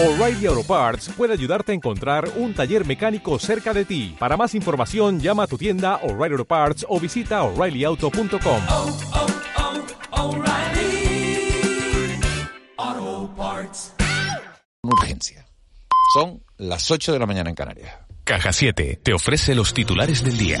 O'Reilly Auto Parts puede ayudarte a encontrar un taller mecánico cerca de ti. Para más información, llama a tu tienda O'Reilly Auto Parts o visita oreillyauto.com. Oh, oh, oh, O'Reilly Auto Parts. Urgencia. Son las 8 de la mañana en Canarias. Caja 7 te ofrece los titulares del día.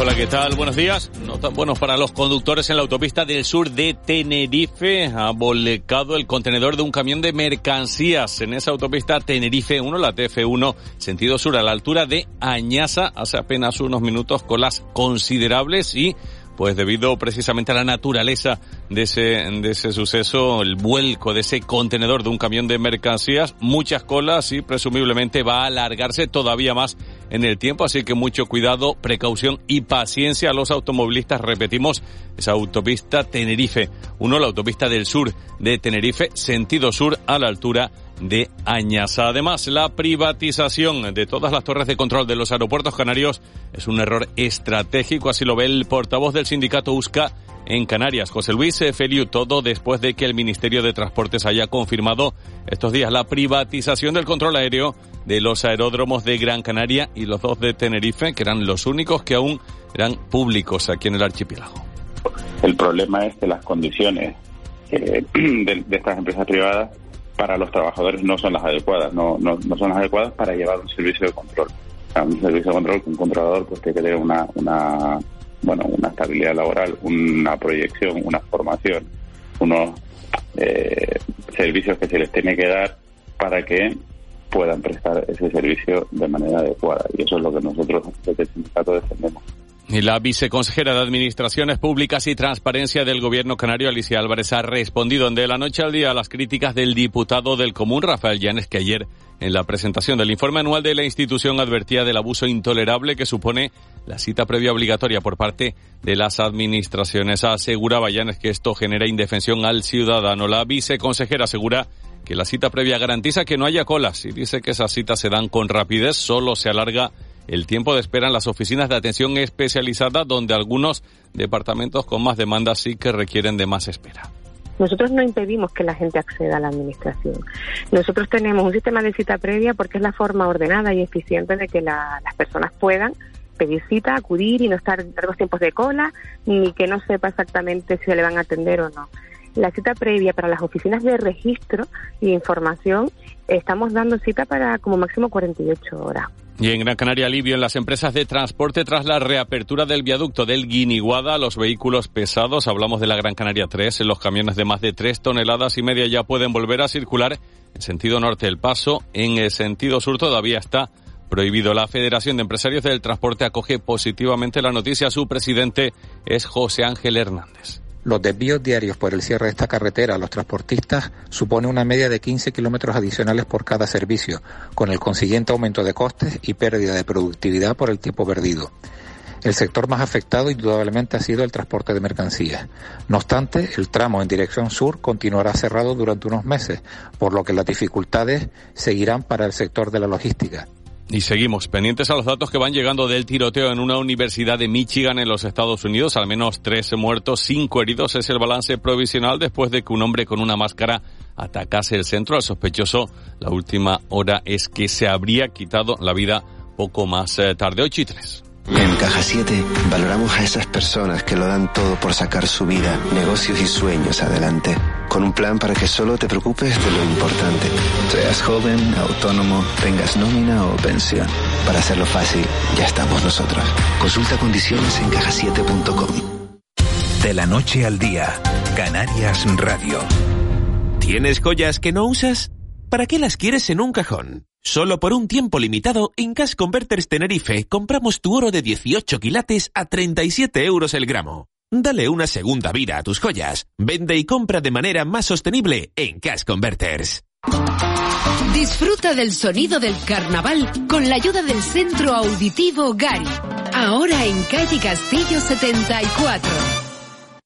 Hola, ¿qué tal? Buenos días. No tan buenos para los conductores en la autopista del sur de Tenerife. Ha volcado el contenedor de un camión de mercancías en esa autopista Tenerife 1, la TF1, sentido sur, a la altura de Añasa, hace apenas unos minutos, colas considerables y pues debido precisamente a la naturaleza de ese, de ese suceso, el vuelco de ese contenedor de un camión de mercancías, muchas colas y presumiblemente va a alargarse todavía más en el tiempo, así que mucho cuidado, precaución y paciencia a los automovilistas. Repetimos, esa autopista Tenerife, uno, la autopista del sur de Tenerife, sentido sur a la altura de Añasa. Además, la privatización de todas las torres de control de los aeropuertos canarios es un error estratégico, así lo ve el portavoz del sindicato USCA en Canarias, José Luis Feliu, todo después de que el Ministerio de Transportes haya confirmado estos días la privatización del control aéreo de los aeródromos de Gran Canaria y los dos de Tenerife, que eran los únicos que aún eran públicos aquí en el archipiélago. El problema es que las condiciones eh, de, de estas empresas privadas para los trabajadores no son las adecuadas, no, no, no son las adecuadas para llevar un servicio de control. Un servicio de control que un controlador pues tiene que tener una, una, bueno, una estabilidad laboral, una proyección, una formación, unos eh, servicios que se les tiene que dar para que puedan prestar ese servicio de manera adecuada. Y eso es lo que nosotros desde el sindicato defendemos. La viceconsejera de Administraciones Públicas y Transparencia del Gobierno Canario, Alicia Álvarez, ha respondido de la noche al día a las críticas del diputado del Común, Rafael Llanes, que ayer, en la presentación del informe anual de la institución, advertía del abuso intolerable que supone la cita previa obligatoria por parte de las administraciones. Aseguraba Llanes que esto genera indefensión al ciudadano. La viceconsejera asegura que la cita previa garantiza que no haya colas y dice que esas citas se dan con rapidez, solo se alarga el tiempo de espera en las oficinas de atención especializada, donde algunos departamentos con más demandas sí que requieren de más espera. Nosotros no impedimos que la gente acceda a la administración. Nosotros tenemos un sistema de cita previa porque es la forma ordenada y eficiente de que la, las personas puedan pedir cita, acudir y no estar largos tiempos de cola, ni que no sepa exactamente si se le van a atender o no. La cita previa para las oficinas de registro y información, estamos dando cita para como máximo 48 horas. Y en Gran Canaria alivio en las empresas de transporte tras la reapertura del viaducto del Guiniguada a los vehículos pesados. Hablamos de la Gran Canaria 3. Los camiones de más de 3 toneladas y media ya pueden volver a circular en sentido norte del paso. En el sentido sur todavía está prohibido. La Federación de Empresarios del Transporte acoge positivamente la noticia. Su presidente es José Ángel Hernández. Los desvíos diarios por el cierre de esta carretera a los transportistas supone una media de 15 kilómetros adicionales por cada servicio, con el consiguiente aumento de costes y pérdida de productividad por el tiempo perdido. El sector más afectado indudablemente ha sido el transporte de mercancías. No obstante, el tramo en dirección sur continuará cerrado durante unos meses, por lo que las dificultades seguirán para el sector de la logística. Y seguimos pendientes a los datos que van llegando del tiroteo en una universidad de Michigan en los Estados Unidos. Al menos 13 muertos, 5 heridos es el balance provisional después de que un hombre con una máscara atacase el centro. El sospechoso, la última hora es que se habría quitado la vida poco más eh, tarde. 8 y 3. En Caja 7 valoramos a esas personas que lo dan todo por sacar su vida, negocios y sueños adelante. Con un plan para que solo te preocupes de lo importante. Seas joven, autónomo, tengas nómina o pensión. Para hacerlo fácil, ya estamos nosotros. Consulta condiciones en cajasiete.com. De la noche al día, Canarias Radio. ¿Tienes joyas que no usas? ¿Para qué las quieres en un cajón? Solo por un tiempo limitado, en Cash Converters Tenerife compramos tu oro de 18 quilates a 37 euros el gramo. Dale una segunda vida a tus joyas. Vende y compra de manera más sostenible en Cash Converters. Disfruta del sonido del carnaval con la ayuda del Centro Auditivo Gari. Ahora en calle Castillo 74.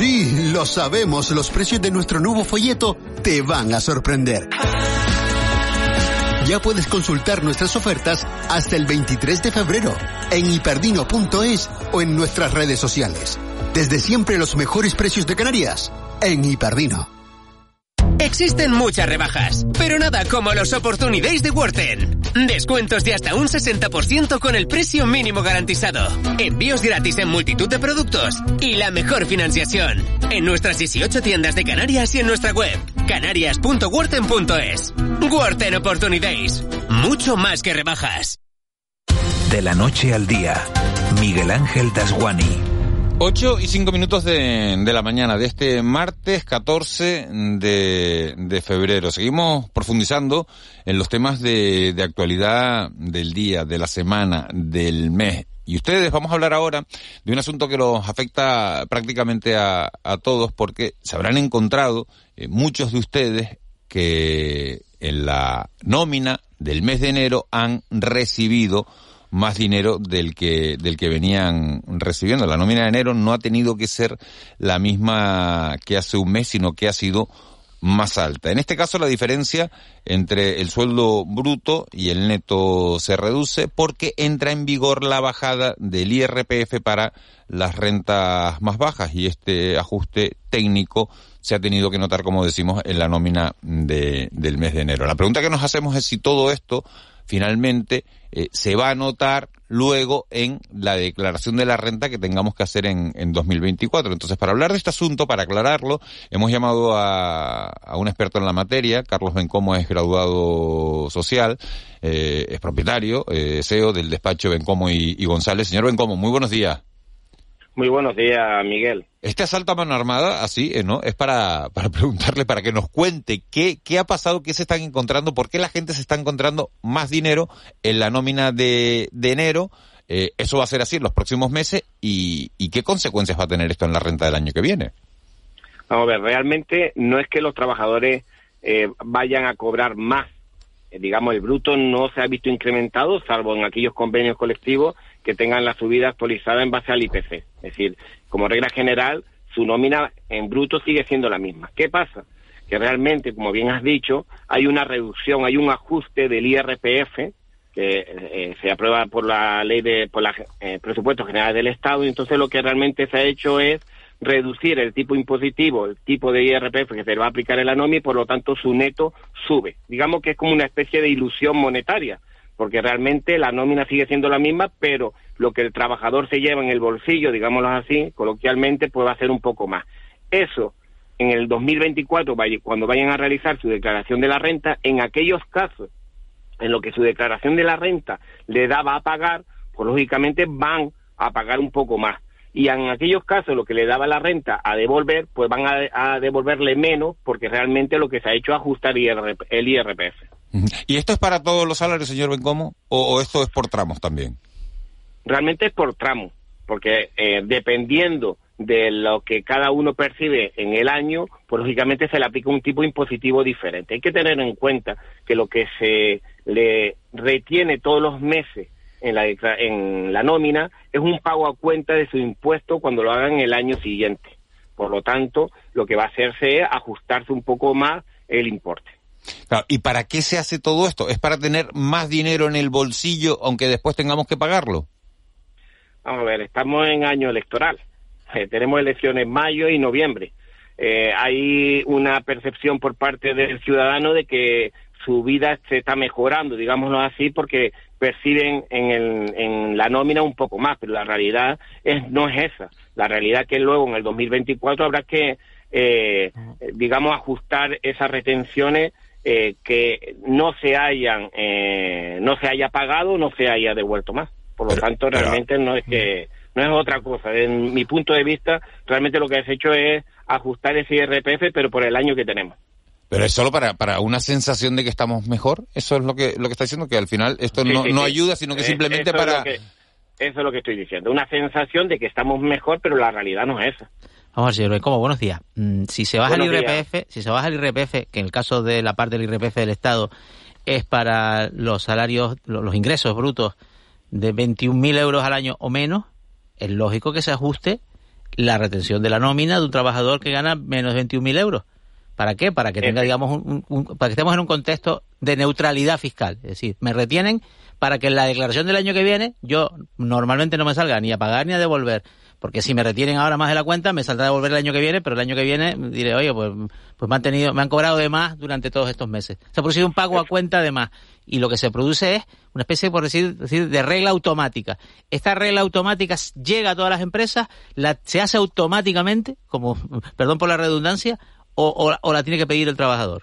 Sí, lo sabemos, los precios de nuestro nuevo folleto te van a sorprender. Ya puedes consultar nuestras ofertas hasta el 23 de febrero en hiperdino.es o en nuestras redes sociales. Desde siempre los mejores precios de Canarias en Hiperdino. Existen muchas rebajas, pero nada como los Opportunities de Worten. Descuentos de hasta un 60% con el precio mínimo garantizado. Envíos gratis en multitud de productos y la mejor financiación. En nuestras 18 tiendas de Canarias y en nuestra web, canarias.worten.es. Worten Opportunities. Mucho más que rebajas. De la noche al día, Miguel Ángel Dasguani. 8 y 5 minutos de, de, la mañana de este martes 14 de, de, febrero. Seguimos profundizando en los temas de, de actualidad del día, de la semana, del mes. Y ustedes, vamos a hablar ahora de un asunto que los afecta prácticamente a, a todos porque se habrán encontrado eh, muchos de ustedes que en la nómina del mes de enero han recibido más dinero del que, del que venían recibiendo. La nómina de enero no ha tenido que ser la misma que hace un mes, sino que ha sido más alta. En este caso la diferencia entre el sueldo bruto y el neto se reduce porque entra en vigor la bajada del IRPF para las rentas más bajas y este ajuste técnico se ha tenido que notar, como decimos, en la nómina de, del mes de enero. La pregunta que nos hacemos es si todo esto finalmente eh, se va a notar luego en la declaración de la renta que tengamos que hacer en, en 2024. Entonces, para hablar de este asunto, para aclararlo, hemos llamado a, a un experto en la materia. Carlos Bencomo es graduado social, eh, es propietario, eh, CEO del despacho Bencomo y, y González. Señor Bencomo, muy buenos días. Muy buenos días, Miguel. Este asalto a mano armada, así, eh, ¿no? Es para, para preguntarle, para que nos cuente qué, qué ha pasado, qué se están encontrando, por qué la gente se está encontrando más dinero en la nómina de, de enero. Eh, eso va a ser así en los próximos meses y, y qué consecuencias va a tener esto en la renta del año que viene. Vamos a ver, realmente no es que los trabajadores eh, vayan a cobrar más. Eh, digamos, el bruto no se ha visto incrementado, salvo en aquellos convenios colectivos que tengan la subida actualizada en base al IPC. Es decir, como regla general, su nómina en bruto sigue siendo la misma. ¿Qué pasa? Que realmente, como bien has dicho, hay una reducción, hay un ajuste del IRPF que eh, se aprueba por la ley de por los eh, presupuestos generales del Estado y entonces lo que realmente se ha hecho es reducir el tipo impositivo, el tipo de IRPF que se le va a aplicar en la nómina y por lo tanto su neto sube. Digamos que es como una especie de ilusión monetaria, porque realmente la nómina sigue siendo la misma, pero lo que el trabajador se lleva en el bolsillo, digámoslo así, coloquialmente, pues va a ser un poco más. Eso, en el 2024, cuando vayan a realizar su declaración de la renta, en aquellos casos en lo que su declaración de la renta le daba a pagar, pues lógicamente van a pagar un poco más. Y en aquellos casos lo que le daba la renta a devolver, pues van a, a devolverle menos porque realmente lo que se ha hecho es ajustar el IRPF. ¿Y esto es para todos los salarios, señor Bencomo? ¿O, o esto es por tramos también? realmente es por tramo, porque eh, dependiendo de lo que cada uno percibe en el año, pues lógicamente se le aplica un tipo impositivo diferente. Hay que tener en cuenta que lo que se le retiene todos los meses en la, en la nómina es un pago a cuenta de su impuesto cuando lo hagan el año siguiente. Por lo tanto, lo que va a hacerse es ajustarse un poco más el importe. Claro, ¿Y para qué se hace todo esto? ¿Es para tener más dinero en el bolsillo aunque después tengamos que pagarlo? Vamos a ver, estamos en año electoral. Eh, tenemos elecciones en mayo y noviembre. Eh, hay una percepción por parte del ciudadano de que su vida se está mejorando, digámoslo así, porque perciben en, el, en la nómina un poco más, pero la realidad es, no es esa. La realidad es que luego en el 2024 habrá que, eh, digamos, ajustar esas retenciones eh, que no se hayan, eh, no se haya pagado, no se haya devuelto más. Por lo Pero- tanto, pero- realmente no es que no es otra cosa. En mi punto de vista, realmente lo que has hecho es ajustar ese IRPF, pero por el año que tenemos. Pero es solo para, para una sensación de que estamos mejor. Eso es lo que, lo que está diciendo, que al final esto Sí, no, sí, no sí. ayuda, sino que Eh, simplemente eso para... que- eso es lo que estoy diciendo. Una sensación de que estamos mejor, pero la realidad no es esa. Vamos a ver, señor Bencomo, buenos días. Mm, Si se baja el Buenos días. IRPF, si se baja el IRPF, que en el caso de la parte del IRPF del Estado es para los salarios, lo- los ingresos brutos de 21.000 euros al año o menos, es lógico que se ajuste la retención de la nómina de un trabajador que gana menos de 21.000 euros. ¿Para qué? Para que tenga, digamos, un- un- para que estemos en un contexto de neutralidad fiscal. Es decir, me retienen para que en la declaración del año que viene yo normalmente no me salga ni a pagar ni a devolver. Porque si me retienen ahora más de la cuenta, me saldrá a devolver el año que viene, pero el año que viene diré, oye, pues, pues me han tenido, me han cobrado de más durante todos estos meses. Se ha producido un pago a cuenta de más. Y lo que se produce es una especie, por decir, decir de regla automática. Esta regla automática llega a todas las empresas, la, se hace automáticamente, como, perdón por la redundancia, o, o- o la tiene que pedir el trabajador.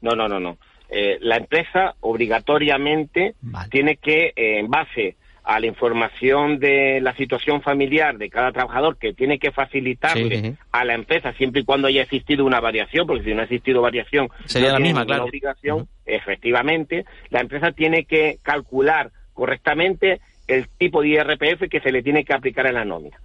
No, no, no, no. Eh, la empresa obligatoriamente tiene que, eh, en base a la información de la situación familiar de cada trabajador, que tiene que facilitarle Sí, a la empresa siempre y cuando haya existido una variación, porque si no ha existido variación, Sería no la misma, claro. obligación, efectivamente, la empresa tiene que calcular correctamente el tipo de IRPF que se le tiene que aplicar a la nómina.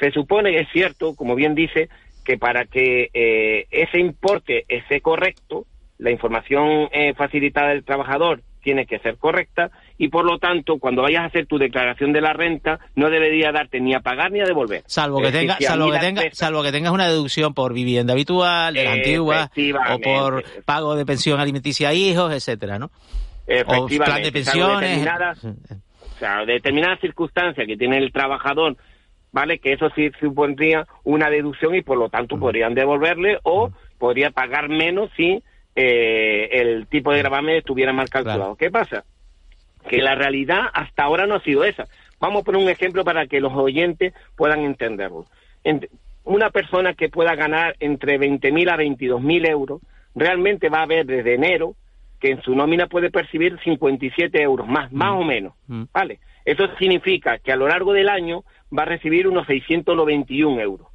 Se supone, es cierto, como bien dice, que para que eh, ese importe esté correcto, la información eh, facilitada del trabajador tiene que ser correcta y por lo tanto cuando vayas a hacer tu declaración de la renta no debería darte ni a pagar ni a devolver. Salvo que decir, tenga, a salvo que la tenga, salvo que tengas una deducción por vivienda habitual, de las antiguas, o por pago de pensión alimenticia a hijos, etcétera, ¿no? O Efectivamente, plan de pensiones. determinadas, o sea, determinadas circunstancias que tiene el trabajador, ¿vale? Que eso sí supondría una deducción y por lo tanto podrían devolverle o podría pagar menos si eh, el tipo de gravamen estuviera mal calculado. ¿Qué pasa? Que la realidad hasta ahora no ha sido esa. Vamos a poner un ejemplo para que los oyentes puedan entenderlo. Ent- una persona que pueda ganar entre 20.000 a 22.000 euros, realmente va a ver desde enero que en su nómina puede percibir 57 euros más, más o menos. ¿Vale? Eso significa que a lo largo del año va a recibir unos 691 euros.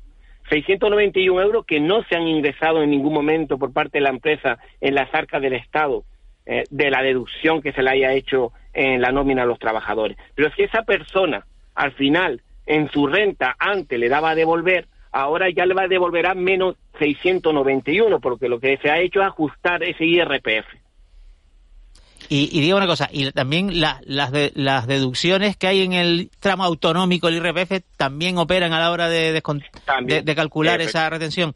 691 euros que no se han ingresado en ningún momento por parte de la empresa en las arcas del Estado eh, de la deducción que se le haya hecho en la nómina a los trabajadores. Pero si esa persona al final en su renta antes le daba a devolver, ahora ya le va a devolver a menos 691 porque lo que se ha hecho es ajustar ese IRPF. Y, y digo una cosa, y también la- las, de- las deducciones que hay en el tramo autonómico, el IRPF, también operan a la hora de, de, de calcular esa retención.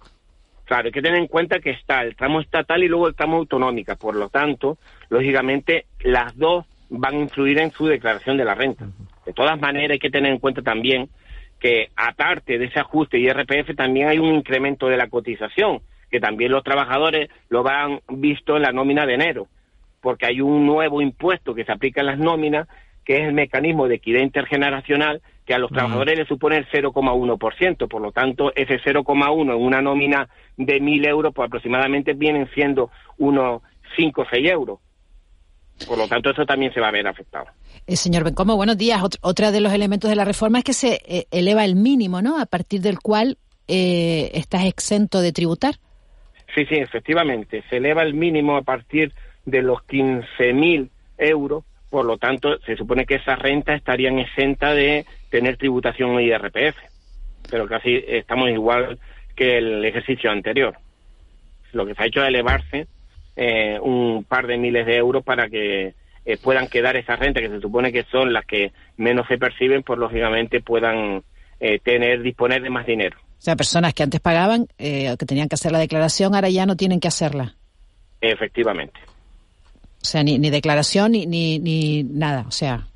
Claro, hay que tener en cuenta que está el tramo estatal y luego el tramo autonómica. Por lo tanto, lógicamente, las dos van a influir en su declaración de la renta. De todas maneras, hay que tener en cuenta también que, aparte de ese ajuste IRPF, también hay un incremento de la cotización, que también los trabajadores lo han visto en la nómina de enero, porque hay un nuevo impuesto que se aplica en las nóminas, que es el mecanismo de equidad intergeneracional, que a los trabajadores les supone el 0,1%. Por lo tanto, ese 0,1 en una nómina de 1.000 euros, pues aproximadamente vienen siendo unos 5 o 6 euros. Por lo tanto, eso también se va a ver afectado. Eh, señor Bencomo, buenos días. Ot- otra de los elementos de la reforma es que se eh, eleva el mínimo, ¿no? A partir del cual eh, estás exento de tributar. Sí, sí, efectivamente. Se eleva el mínimo a partir de los 15.000 euros. Por lo tanto, se supone que esas rentas estarían exentas de tener tributación en IRPF. Pero casi estamos igual que el ejercicio anterior. Lo que se ha hecho es elevarse eh, un par de miles de euros para que eh, puedan quedar esas rentas, que se supone que son las que menos se perciben, pues lógicamente puedan eh, tener, disponer de más dinero. O sea, personas que antes pagaban, eh, que tenían que hacer la declaración, ahora ya no tienen que hacerla. Efectivamente. O sea, ni, ni declaración ni, ni, ni nada. O sea,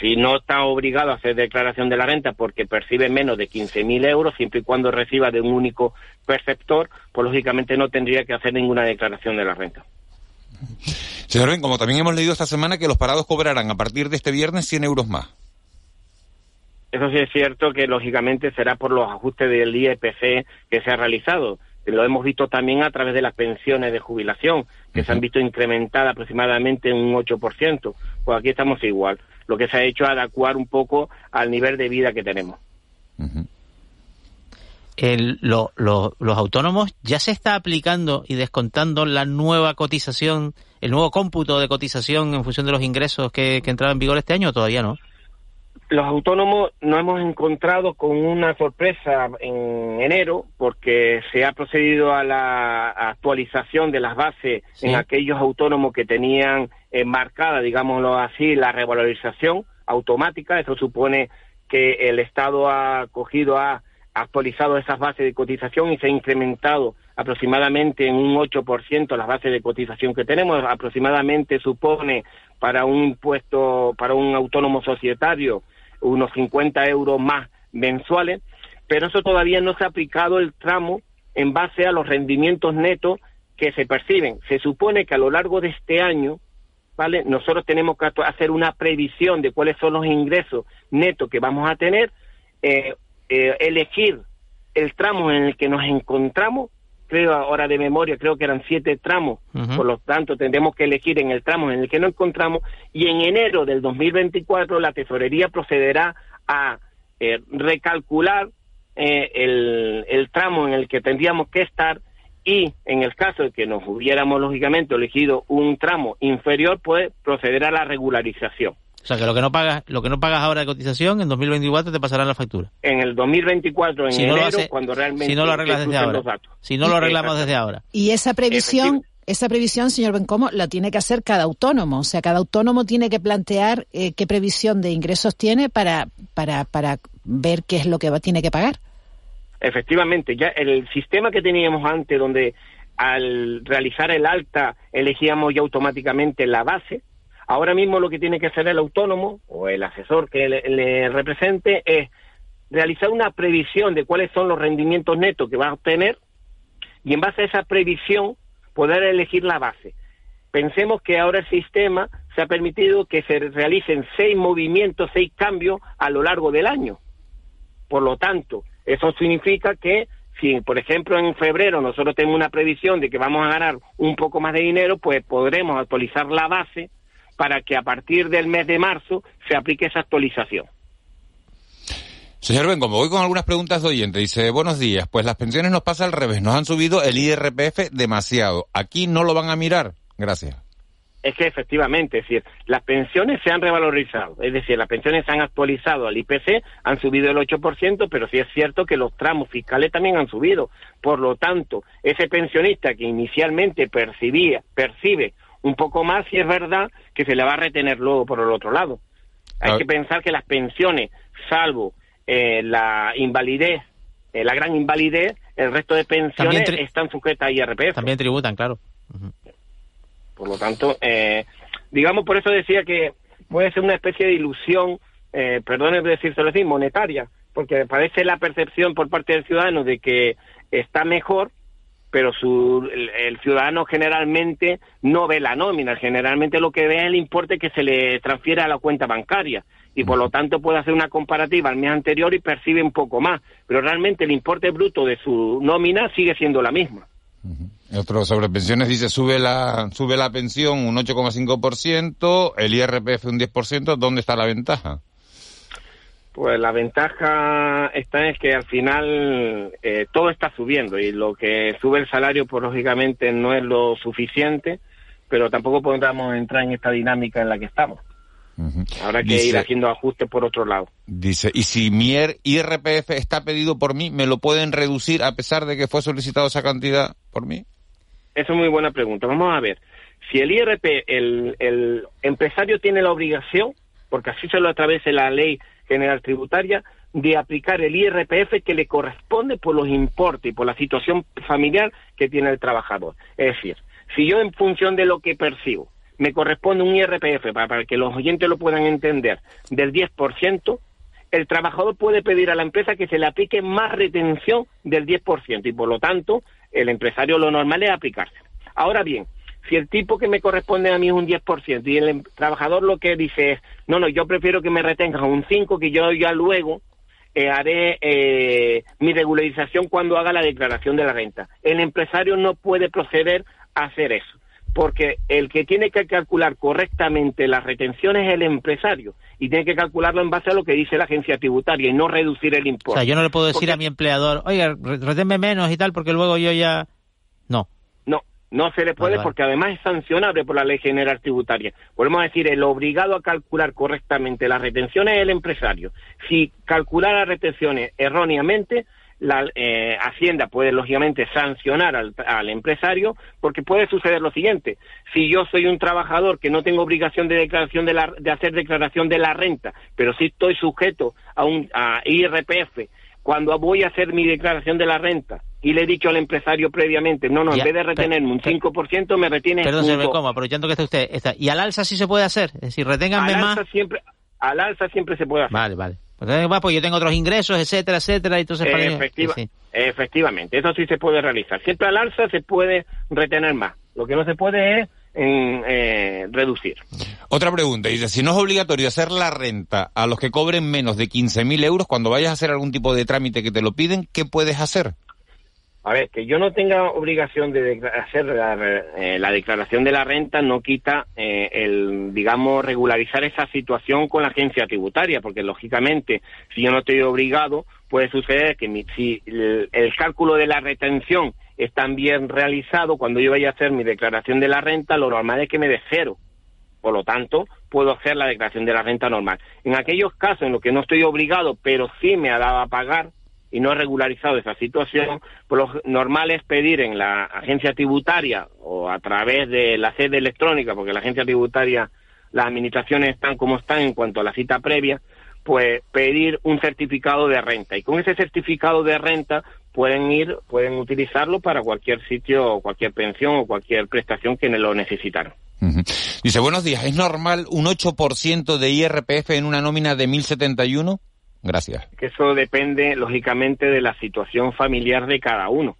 si no está obligado a hacer declaración de la renta porque percibe menos de 15.000 euros, siempre y cuando reciba de un único perceptor, pues lógicamente no tendría que hacer ninguna declaración de la renta. Señor Ben, como también hemos leído esta semana que los parados cobrarán a partir de este viernes 100 euros más. Eso sí es cierto que lógicamente será por los ajustes del IEPC que se ha realizado. Lo hemos visto también a través de las pensiones de jubilación, que se han visto incrementadas aproximadamente en un 8%. Pues aquí estamos igual. lo que se ha hecho es adecuar un poco al nivel de vida que tenemos. El- lo- lo- los autónomos ya se está aplicando y descontando la nueva cotización, el nuevo cómputo de cotización en función de los ingresos que, que entraron en vigor este año o todavía no. Los autónomos nos hemos encontrado con una sorpresa en enero porque se ha procedido a la actualización de las bases Sí. en aquellos autónomos que tenían marcada, digámoslo así, la revalorización automática. Eso supone que el Estado ha cogido, ha actualizado esas bases de cotización y se ha incrementado aproximadamente en un 8% las bases de cotización que tenemos. Aproximadamente supone para un impuesto, para un autónomo societario, unos 50 euros más mensuales, pero eso todavía no se ha aplicado el tramo en base a los rendimientos netos que se perciben. Se supone que a lo largo de este año, ¿vale? Nosotros tenemos que hacer una previsión de cuáles son los ingresos netos que vamos a tener, eh, eh, elegir el tramo en el que nos encontramos, creo ahora de memoria, creo que eran siete tramos, por lo tanto tendremos que elegir en el tramo en el que nos encontramos y en enero del 2024 la tesorería procederá a eh, recalcular eh, el, el tramo en el que tendríamos que estar y en el caso de que nos hubiéramos lógicamente elegido un tramo inferior, pues proceder a la regularización. O sea que lo que no pagas, lo que no pagas ahora de cotización en 2024 te pasarán la factura. En el 2024, en Si no enero, hace- cuando realmente si no lo arreglas desde ahora. Si no lo arreglamos desde ahora. Y esa previsión, esa previsión, señor Bencomo, la tiene que hacer cada autónomo. O sea, cada autónomo tiene que plantear eh, qué previsión de ingresos tiene para, para, para ver qué es lo que va, tiene que pagar. Efectivamente, ya el sistema que teníamos antes, donde al realizar el alta elegíamos ya automáticamente la base, ahora mismo lo que tiene que hacer el autónomo o el asesor que le, represente es realizar una previsión de cuáles son los rendimientos netos que va a obtener y en base a esa previsión poder elegir la base. Pensemos que ahora el sistema se ha permitido que se realicen seis movimientos, seis cambios a lo largo del año. Por lo tanto, eso significa que si, por ejemplo, en febrero nosotros tenemos una previsión de que vamos a ganar un poco más de dinero, pues podremos actualizar la base para que a partir del mes de marzo se aplique esa actualización. Señor Ben, como voy con algunas preguntas de oyente, dice, buenos días, pues las pensiones nos pasa al revés, nos han subido el IRPF demasiado. Aquí no lo van a mirar. Gracias. Es que efectivamente, es decir, las pensiones se han revalorizado, es decir, las pensiones se han actualizado al IPC, han subido el 8%, pero sí es cierto que los tramos fiscales también han subido. Por lo tanto, ese pensionista que inicialmente percibía, percibe un poco más, sí es verdad que se le va a retener luego por el otro lado. Hay Ah. que pensar que las pensiones, salvo eh, la invalidez, eh, la gran invalidez, el resto de pensiones están sujetas a IRPF. También tributan, claro. Por lo tanto, eh, digamos, por eso decía que puede ser una especie de ilusión, eh, perdone decírselo así, monetaria, porque parece la percepción por parte del ciudadano de que está mejor, pero su, el, el ciudadano generalmente no ve la nómina, generalmente lo que ve es el importe que se le transfiere a la cuenta bancaria y por lo tanto puede hacer una comparativa al mes anterior y percibe un poco más, pero realmente el importe bruto de su nómina sigue siendo la misma. Otro sobre pensiones dice, sube la, sube la pensión un 8,5%, el IRPF un 10%, ¿dónde está la ventaja? Pues la ventaja está es que al final eh, todo está subiendo y lo que sube el salario, pues lógicamente no es lo suficiente, pero tampoco podríamos entrar en esta dinámica en la que estamos. Habrá que Dice- ir haciendo ajustes por otro lado. Dice, y si mi IRPF está pedido por mí, ¿me lo pueden reducir a pesar de que fue solicitado esa cantidad por mí? Esa es muy buena pregunta. Vamos a ver. Si el IRP, el, el empresario tiene la obligación, porque así se lo establece la ley general tributaria, de aplicar el IRPF que le corresponde por los importes y por la situación familiar que tiene el trabajador. Es decir, si yo en función de lo que percibo me corresponde un IRPF, para, que los oyentes lo puedan entender, del 10%, el trabajador puede pedir a la empresa que se le aplique más retención del 10% y por lo tanto el empresario lo normal es aplicarse. Ahora bien, si el tipo que me corresponde a mí es un 10% y el em- trabajador lo que dice es, no, no, yo prefiero que me retengan un 5 que yo ya luego eh, haré eh, mi regularización cuando haga la declaración de la renta. El empresario no puede proceder a hacer eso. porque el que tiene que calcular correctamente las retenciones es el empresario y tiene que calcularlo en base a lo que dice la agencia tributaria y no reducir el O impuesto. sea, yo no le puedo decir Porque- a mi empleador, oiga, re- reténme menos y tal, porque luego yo ya... No. No, se le puede Vale, porque además es sancionable por la ley general tributaria. Volvemos a decir, el obligado a calcular correctamente las retenciones es el empresario. Si calcular las retenciones erróneamente, la eh, Hacienda puede lógicamente sancionar al, al empresario porque puede suceder lo siguiente. Si yo soy un trabajador que no tengo obligación de declaración de, la, de hacer declaración de la renta, pero sí estoy sujeto a un a IRPF, cuando voy a hacer mi declaración de la renta y le he dicho al empresario previamente, no, no, en vez de retenerme un 5%, me retiene Perdón, señor 2. Bencomo, aprovechando que está usted. Está. ¿Y al alza sí se puede hacer? Es decir, reténganme al más... alza siempre al alza siempre se puede hacer. Vale, vale. Más porque yo tengo otros ingresos, etcétera, etcétera, y entonces... para Efectiva- sí. Efectivamente, eso sí se puede realizar. Siempre al alza se puede retener más. Lo que no se puede es en, eh, reducir. Otra pregunta, dice, si no es obligatorio hacer la renta a los que cobren menos de 15.000 euros, cuando vayas a hacer algún tipo de trámite que te lo piden, ¿qué puedes hacer? A ver, que yo no tenga obligación de hacer la, eh, la declaración de la renta no quita eh, el, digamos, regularizar esa situación con la agencia tributaria, porque lógicamente, si yo no estoy obligado, puede suceder que mi- si el, el cálculo de la retención es tan bien realizado, cuando yo vaya a hacer mi declaración de la renta, lo normal es que me dé cero. Por lo tanto, puedo hacer la declaración de la renta normal. En aquellos casos en los que no estoy obligado, pero sí me ha dado a pagar y no he regularizado esa situación, pues lo normal es pedir en la agencia tributaria o a través de la sede electrónica, porque la agencia tributaria, las administraciones están como están en cuanto a la cita previa, pues pedir un certificado de renta. Y con ese certificado de renta pueden ir, pueden utilizarlo para cualquier sitio, o cualquier pensión o cualquier prestación que lo necesitaran. Ujú. Dice, buenos días, ¿es normal un 8% de IRPF en una nómina de 1.071? Gracias. que eso depende lógicamente de la situación familiar de cada uno.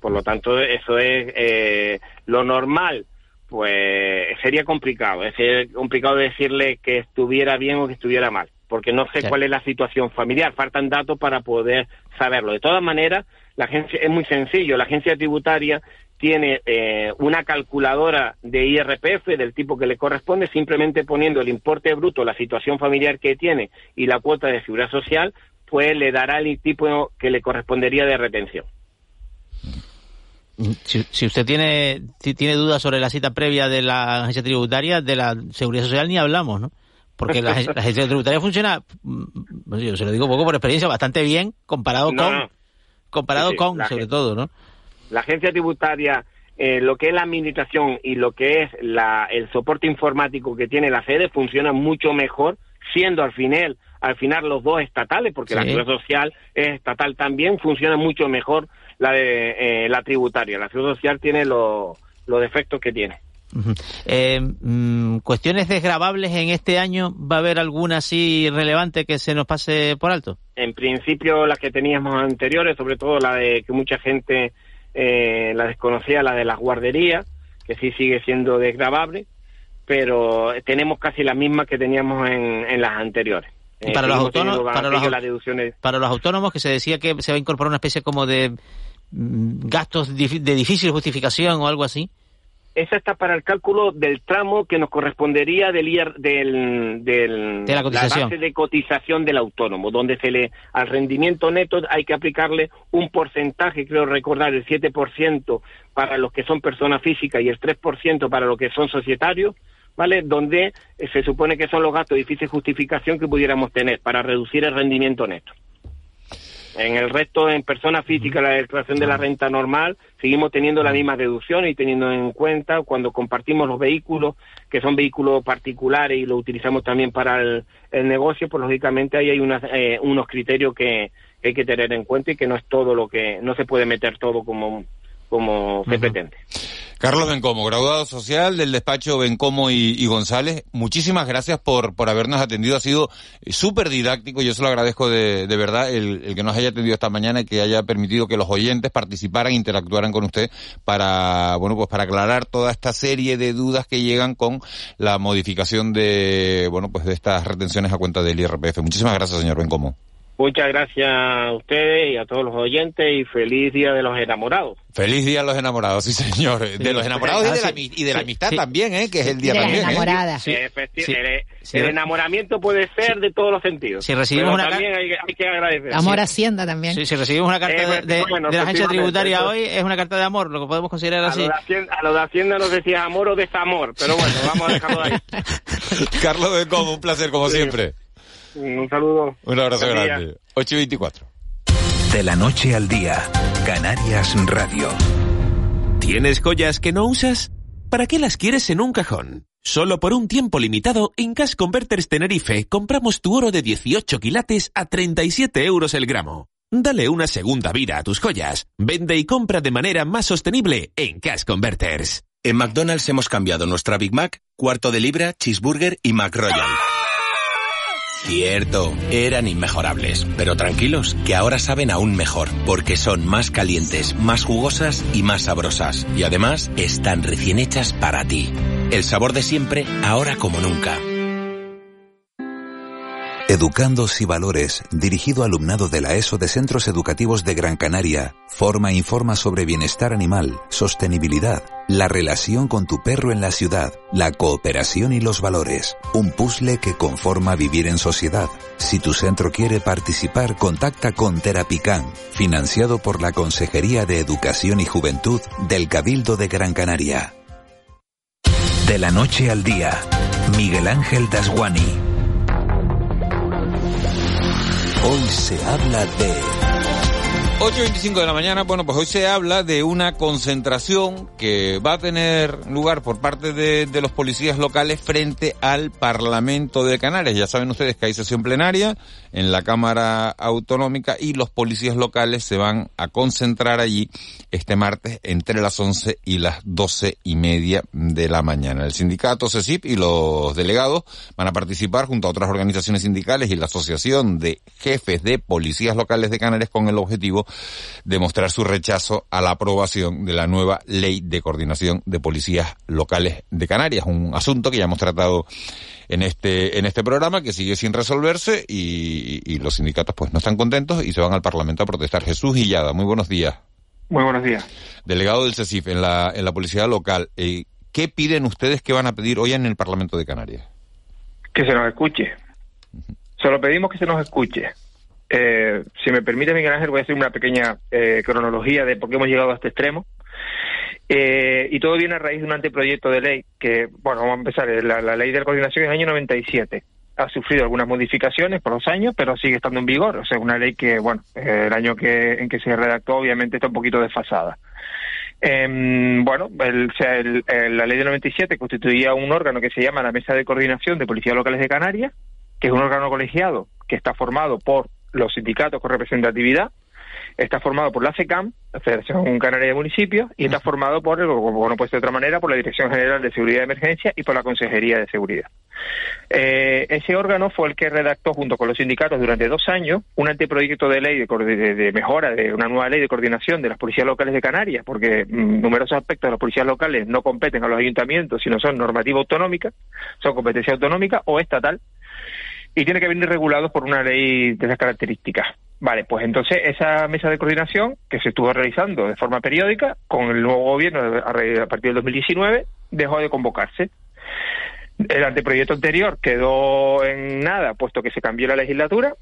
Por lo tanto, eso es eh, lo normal. Pues sería complicado, es eh, complicado decirle que estuviera bien o que estuviera mal, porque no sé Sí. cuál es la situación familiar, faltan datos para poder saberlo. De todas maneras, la agencia es muy sencillo, la agencia tributaria tiene eh, una calculadora de IRPF del tipo que le corresponde, simplemente poniendo el importe bruto, la situación familiar que tiene y la cuota de seguridad social, pues le dará el tipo que le correspondería de retención. Si, si usted tiene, si tiene dudas sobre la cita previa de la agencia tributaria, de la seguridad social ni hablamos, ¿no? Porque la, la agencia tributaria funciona, mm, yo se lo digo un poco por experiencia, bastante bien comparado No, con, no. comparado Sí, sí, con, sobre todo, ¿no? La agencia tributaria, eh, lo que es la administración y lo que es la, el soporte informático que tiene la sede funciona mucho mejor, siendo al final, al final los dos estatales, porque la seguridad social es estatal también, funciona mucho mejor la de eh, la tributaria. La seguridad social tiene los los defectos que tiene. Eh, mm, cuestiones desgravables en este año, ¿va a haber alguna así relevante que se nos pase por alto? En principio las que teníamos anteriores, sobre todo la de que mucha gente eh, la desconocía, la de las guarderías, que sí sigue siendo desgravable, pero tenemos casi las mismas que teníamos en, en las anteriores. Y para los autónomos, para los, las deducciones para los autónomos que se decía que se va a incorporar una especie como de mm, gastos de difícil justificación o algo así. Esa está para el cálculo del tramo que nos correspondería del, IR del, del- De la cotización. base de cotización del autónomo, donde se le al rendimiento neto hay que aplicarle un porcentaje, creo recordar, el 7% para los que son personas físicas y el 3% para los que son societarios, ¿vale? Donde eh, se supone que son los gastos de difícil justificación que pudiéramos tener para reducir el rendimiento neto. En el resto, en personas físicas, la declaración de la renta normal, seguimos teniendo la misma deducción y teniendo en cuenta cuando compartimos los vehículos, que son vehículos particulares y lo utilizamos también para el, el negocio, pues lógicamente ahí hay unas, eh, unos criterios que, que hay que tener en cuenta y que no es todo lo que, no se puede meter todo como, como se pretende. Carlos Bencomo, graduado social del despacho Bencomo y, y González, muchísimas gracias por, por habernos atendido. Ha sido eh, súper didáctico, yo se lo agradezco de, de verdad el, el que nos haya atendido esta mañana y que haya permitido que los oyentes participaran, interactuaran con usted para, bueno, pues para aclarar toda esta serie de dudas que llegan con la modificación de, bueno, pues de estas retenciones a cuenta del IRPF. Muchísimas gracias, señor Bencomo. Muchas gracias a ustedes y a todos los oyentes y feliz Día de los Enamorados. Feliz día a los enamorados, sí señor. De los enamorados y de la, Ah, sí. y de la amistad sí. también, ¿eh? Que es el día De las también. ¿eh? enamoradas. Efecti- Sí. El, Sí. el enamoramiento puede ser de todos los sentidos. Si recibimos pero una también hay, que- hay que agradecer. Amor a Hacienda también. Sí, si recibimos una carta Eh, de, de- bueno, de la agencia tributaria hoy, es una carta de amor, lo que podemos considerar A así. lo, de Hacienda, a lo de Hacienda no sé si es amor o desamor, pero bueno, vamos a dejarlo ahí. Carlos de Como, un placer como siempre. Un saludo. Un abrazo Buen día. grande. 8 y 24. De la noche al día, Canarias Radio. ¿Tienes joyas que no usas? ¿Para qué las quieres en un cajón? Solo por un tiempo limitado, en Cash Converters Tenerife compramos tu oro de 18 quilates a 37 euros el gramo. Dale una segunda vida a tus joyas. Vende y compra de manera más sostenible en Cash Converters. En McDonald's hemos cambiado nuestra Big Mac, cuarto de libra, cheeseburger y McRoyal. Cierto, eran inmejorables, pero tranquilos, que ahora saben aún mejor, porque son más calientes, más jugosas y más sabrosas. Y además, están recién hechas para ti. El sabor de siempre, ahora como nunca. Educandos y Valores, dirigido alumnado de la ESO de Centros Educativos de Gran Canaria, forma e informa sobre bienestar animal, sostenibilidad, la relación con tu perro en la ciudad, la cooperación y los valores. Un puzzle que conforma vivir en sociedad. Si tu centro quiere participar, contacta con Terapican, financiado por la Consejería de Educación y Juventud del Cabildo de Gran Canaria. De la noche al día, Miguel Ángel Dasguani. Hoy se habla de... 8.25 de la mañana, bueno, pues hoy se habla de una concentración que va a tener lugar por parte de, de los policías locales frente al Parlamento de Canarias. Ya saben ustedes que hay sesión plenaria en la Cámara Autonómica y los policías locales se van a concentrar allí este martes entre las 11 y las 12 y media de la mañana. El sindicato CECIP y los delegados van a participar junto a otras organizaciones sindicales y la Asociación de Jefes de Policías Locales de Canarias con el objetivo de mostrar su rechazo a la aprobación de la nueva Ley de Coordinación de Policías Locales de Canarias, un asunto que ya hemos tratado en este en este programa que sigue sin resolverse y, y los sindicatos pues no están contentos y se van al Parlamento a protestar. Jesús Guillada, muy buenos días. Muy buenos días. Delegado del CECIF en la en la policía local, eh, ¿qué piden ustedes que van a pedir hoy en el Parlamento de Canarias? Que se nos escuche. Solo pedimos que se nos escuche. Eh, si me permite, Miguel Ángel, voy a hacer una pequeña eh, cronología de por qué hemos llegado a este extremo. Eh, y todo viene a raíz de un anteproyecto de ley que, bueno, vamos a empezar. eh, La, ley de coordinación es del año 97. Ha sufrido algunas modificaciones por los años, pero sigue estando en vigor. O sea, una ley que, bueno, eh, el año que, en que se redactó obviamente está un poquito desfasada. Em, bueno, el- el- el- la ley del 97 constituía un órgano que se llama la Mesa de Coordinación de Policías Locales de Canarias, que es un órgano colegiado que está formado por los sindicatos con representatividad, está formado por la FECAM, la Federación Canaria de Municipios, y está formado por, como no puede ser de otra manera, por la Dirección General de Seguridad y Emergencia y por la Consejería de Seguridad. Eh, ese órgano fue el que redactó junto con los sindicatos durante dos años un anteproyecto de ley de, de- de mejora de una nueva ley de coordinación de las policías locales de Canarias, porque mm, numerosos aspectos de las policías locales no competen a los ayuntamientos, sino son normativa autonómica, son competencia autonómica o estatal, y tiene que venir regulados por una ley de esas características. Vale, pues entonces esa mesa de coordinación que se estuvo realizando de forma periódica con el nuevo gobierno a partir del 2019 dejó de convocarse. El anteproyecto anterior quedó en nada, puesto que se cambió la legislatura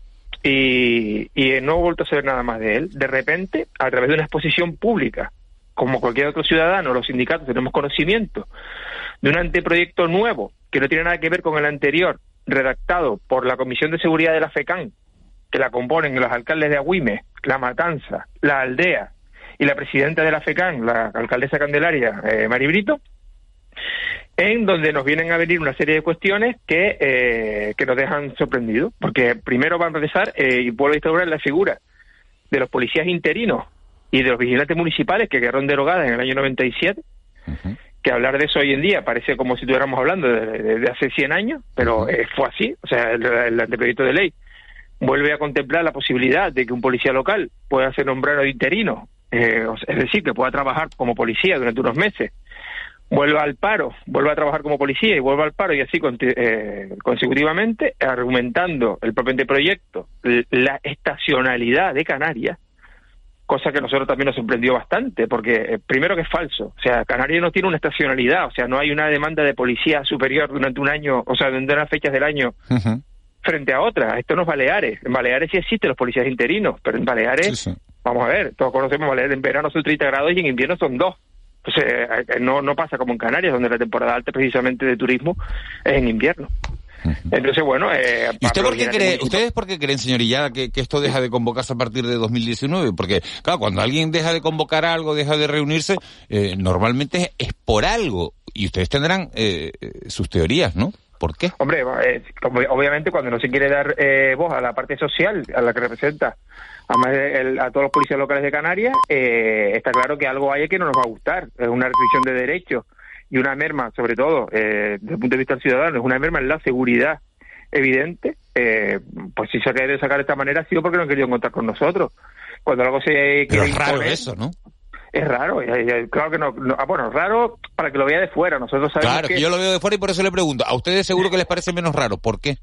y, y no he vuelto a saber nada más de él. De repente, a través de una exposición pública, como cualquier otro ciudadano, los sindicatos tenemos conocimiento de un anteproyecto nuevo que no tiene nada que ver con el anterior, redactado por la Comisión de Seguridad de la FECAN, que la componen los alcaldes de Agüime, La Matanza, La Aldea y la presidenta de la FECAN, la alcaldesa Candelaria, eh, Mari Brito, en donde nos vienen a venir una serie de cuestiones que, eh, que nos dejan sorprendidos, porque primero van a empezar eh, y vuelvo a instaurar la figura de los policías interinos y de los vigilantes municipales que quedaron derogadas en el año 97, que hablar de eso hoy en día parece como si estuviéramos hablando de, de- de hace 100 años, pero eh, fue así, o sea, el, el anteproyecto de ley vuelve a contemplar la posibilidad de que un policía local pueda ser nombrado interino, eh, es decir, que pueda trabajar como policía durante unos meses. Vuelve al paro, vuelve a trabajar como policía y vuelve al paro y así eh, consecutivamente, argumentando el propio anteproyecto l- la estacionalidad de Canarias, cosa que a nosotros también nos sorprendió bastante, porque eh, primero que es falso, o sea, Canarias no tiene una estacionalidad, o sea, no hay una demanda de policía superior durante un año, o sea, durante unas fechas del año frente a otras. Esto no es Baleares. En Baleares sí existen los policías interinos, pero en Baleares, vamos a ver, todos conocemos Baleares, en verano son 30 grados y en invierno son 2. Entonces, eh, no, no pasa como en Canarias, donde la temporada alta precisamente de turismo es en invierno. Entonces, bueno... Eh, ¿Y usted por qué cree, ustedes por qué creen, señorilla, que, que esto deja de convocarse a partir de 2019? Porque, claro, cuando alguien deja de convocar algo, deja de reunirse, eh, normalmente es, es por algo. Y ustedes tendrán eh, eh, sus teorías, ¿no? ¿Por qué? Hombre, eh, obviamente cuando no se quiere dar eh, voz a la parte social, a la que representa además de el- a todos los policías locales de Canarias, eh, está claro que algo hay que no nos va a gustar. Es una restricción de derechos y una merma, sobre todo, eh, desde el punto de vista del ciudadano, es una merma en la seguridad evidente. Eh, pues si se ha querido sacar de esta manera ha sido porque no han querido contar con nosotros. Cuando algo se Pero quiere es raro imponer- eso, ¿no? Es raro, eh, eh, claro que no, no- ah, bueno, raro para que lo vea de fuera. Nosotros sabemos Claro, que que yo lo veo de fuera y por eso le pregunto. ¿A ustedes seguro que les parece menos raro? ¿Por qué?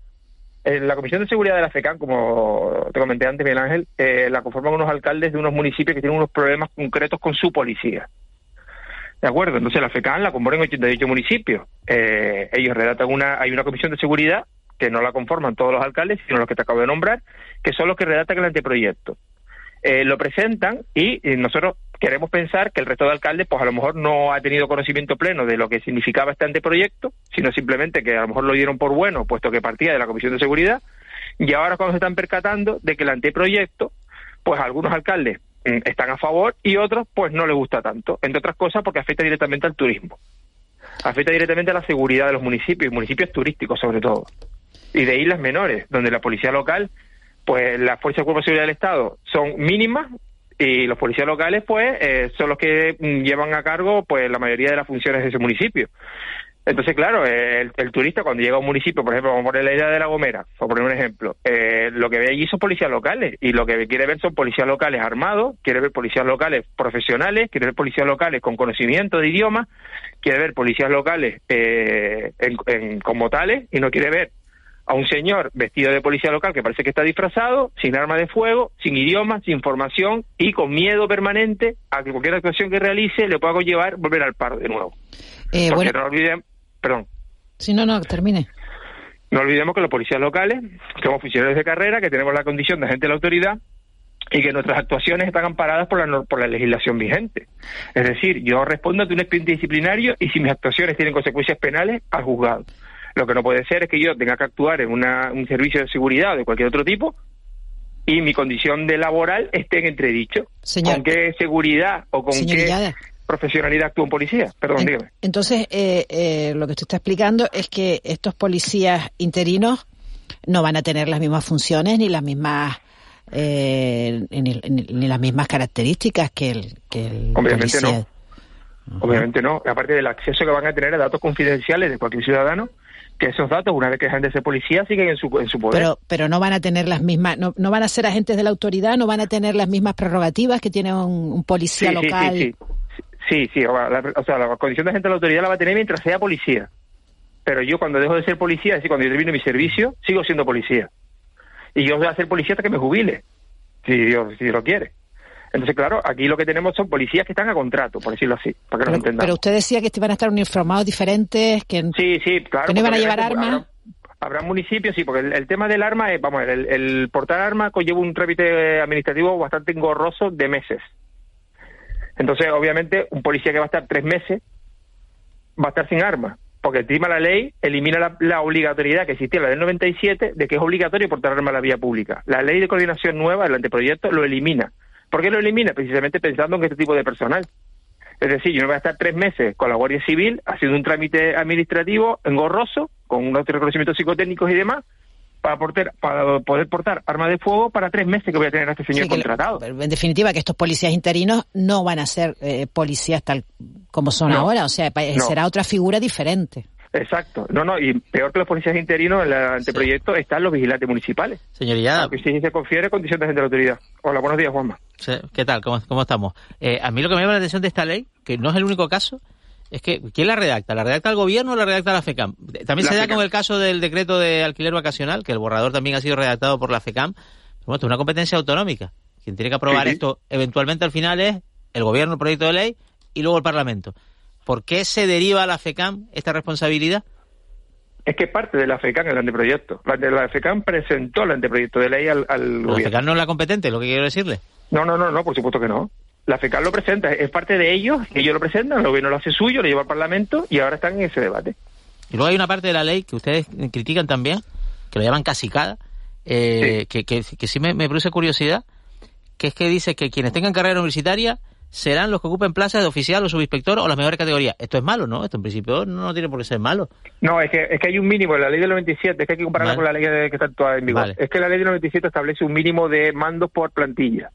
En la Comisión de Seguridad de la FECAN, como te comenté antes, Miguel Ángel, eh, la conforman unos alcaldes de unos municipios que tienen unos problemas concretos con su policía. ¿De acuerdo? Entonces la FECAN la componen 88 municipios. Eh, ellos redactan una, hay una comisión de seguridad que no la conforman todos los alcaldes, sino los que te acabo de nombrar, que son los que redactan el anteproyecto. Eh, lo presentan y nosotros queremos pensar que el resto de alcaldes, pues a lo mejor no ha tenido conocimiento pleno de lo que significaba este anteproyecto, sino simplemente que a lo mejor lo dieron por bueno, puesto que partía de la Comisión de Seguridad, y ahora cuando se están percatando de que el anteproyecto, pues algunos alcaldes mm, están a favor y otros pues no les gusta tanto, entre otras cosas porque afecta directamente al turismo, afecta directamente a la seguridad de los municipios, municipios turísticos sobre todo, y de islas menores, donde la policía local, pues las fuerzas de cuerpo de seguridad del Estado son mínimas y los policías locales pues eh, son los que mm, llevan a cargo pues la mayoría de las funciones de ese municipio. Entonces, claro, eh, el, turista cuando llega a un municipio, por ejemplo, vamos a poner la idea de La Gomera, por poner un ejemplo, eh, lo que ve allí son policías locales y lo que quiere ver son policías locales armados, quiere ver policías locales profesionales, quiere ver policías locales con conocimiento de idioma, quiere ver policías locales eh, en- en- como tales y no quiere ver a un señor vestido de policía local que parece que está disfrazado, sin arma de fuego, sin idioma, sin formación y con miedo permanente a que cualquier actuación que realice le pueda llevar volver al paro de nuevo. Eh, Porque bueno, no olvidemos, perdón, si no, no, termine. no olvidemos que los policías locales somos funcionarios de carrera, que tenemos la condición de agente de la autoridad y que nuestras actuaciones están amparadas por la, por la legislación vigente. Es decir, yo respondo ante un expediente disciplinario y si mis actuaciones tienen consecuencias penales, al juzgado. Lo que no puede ser es que yo tenga que actuar en una- un servicio de seguridad o de cualquier otro tipo y mi condición de laboral esté en entredicho. Señor- ¿Con qué seguridad o con qué profesionalidad actúa un policía? Perdón, dígame. Entonces, eh, eh, lo que usted está explicando es que estos policías interinos no van a tener las mismas funciones ni las mismas eh, ni, ni- ni las mismas características que el, que el Obviamente policía. Obviamente no. Aparte del acceso que van a tener a datos confidenciales de cualquier ciudadano, que esos datos, una vez que dejan de ser policía, siguen en su, en su poder. Pero, pero no van a tener las mismas, no, no van a ser agentes de la autoridad, no van a tener las mismas prerrogativas que tiene un, un policía Sí, sí, local. Sí, sí, sí, sí, o la, o sea, la condición de agente de la autoridad la va a tener mientras sea policía. Pero yo cuando dejo de ser policía, es decir, cuando yo termino mi servicio, sigo siendo policía. Y yo voy a ser policía hasta que me jubile, si Dios, si lo quiere. Entonces, claro, aquí lo que tenemos son policías que están a contrato, por decirlo así, para que nos Pero, entendamos. pero usted decía que iban a estar uniformados diferentes, que, Sí, sí, claro. que no iban a llevar armas. Habrá, municipios, sí, porque el, el tema del arma es, vamos, a ver, el, el portar arma conlleva un trámite administrativo bastante engorroso de meses. Entonces, obviamente, un policía que va a estar tres meses va a estar sin arma, porque encima la ley elimina la, la obligatoriedad que existía, la del 97, de que es obligatorio portar arma en la vía pública. La ley de coordinación nueva, el anteproyecto, lo elimina. ¿Por qué lo elimina? Precisamente pensando en este tipo de personal. Es decir, yo no voy a estar tres meses con la Guardia Civil haciendo un trámite administrativo engorroso, con unos reconocimientos psicotécnicos y demás, para, porter- para poder portar armas de fuego para tres meses que voy a tener a este señor Sí, que lo- contratado. en definitiva, que estos policías interinos no van a ser eh, policías tal como son No. ahora, o sea, No. será otra figura diferente. Exacto. No, no, y peor que los policías interinos, en el anteproyecto están los vigilantes municipales. Señoría, Aunque sí se confiere agente de la autoridad. Hola, buenos días, Juanma. ¿Qué tal? ¿Cómo, cómo estamos? Eh, a mí lo que me llama la atención de esta ley, que no es el único caso, Es que, ¿quién la redacta? ¿La redacta el gobierno o la redacta la FECAM? También La se da FECAM. con el caso del decreto de alquiler vacacional, que el borrador también ha sido redactado por la FECAM. Pero bueno, esto es una competencia autonómica. Quien tiene que aprobar Sí, sí. esto eventualmente al final es el gobierno, el proyecto de ley, y luego el Parlamento. ¿Por qué se deriva a la FECAM esta responsabilidad? Es que parte de la FECAM el anteproyecto. La, de la FECAM presentó el anteproyecto de ley al, al La gobierno. FECAM no es la competente, lo que quiero decirle. No, no, no, no, por supuesto que no. La FECAM lo presenta, es parte de ellos, ellos lo presentan, el gobierno lo hace suyo, lo lleva al Parlamento y ahora están en ese debate. Y luego hay una parte de la ley que ustedes critican también, que lo llaman casicada, eh, que, que, que sí me, me produce curiosidad, que es que dice que quienes tengan carrera universitaria serán los que ocupen plazas de oficial o subinspector o las mejores categorías. Esto es malo, ¿no? Esto en principio no tiene por qué ser malo. No, es que, es que hay un mínimo en la ley del 97, es que hay que compararla Vale. con la ley que está actuada en vigor. Vale. Es que la ley del 97 establece un mínimo de mandos por plantilla.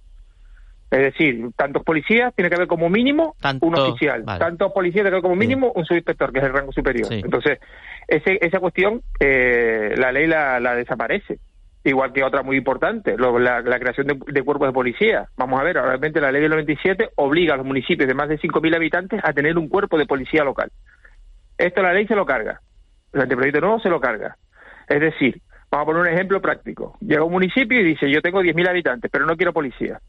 Es decir, tantos policías tiene que haber como mínimo un oficial, vale. tantos policías tiene que haber como mínimo un subinspector, que es el rango superior. Sí. Entonces, ese, esa cuestión, eh, la ley la, la desaparece. Igual que otra muy importante, lo- la, la creación de, de cuerpos de policía. Vamos a ver, realmente la ley del 97 obliga a los municipios de más de 5.000 habitantes a tener un cuerpo de policía local. Esto la ley se lo carga. El anteproyecto nuevo se lo carga. Es decir, vamos a poner un ejemplo práctico. Llega un municipio y dice, yo tengo 10.000 habitantes, pero no quiero policía.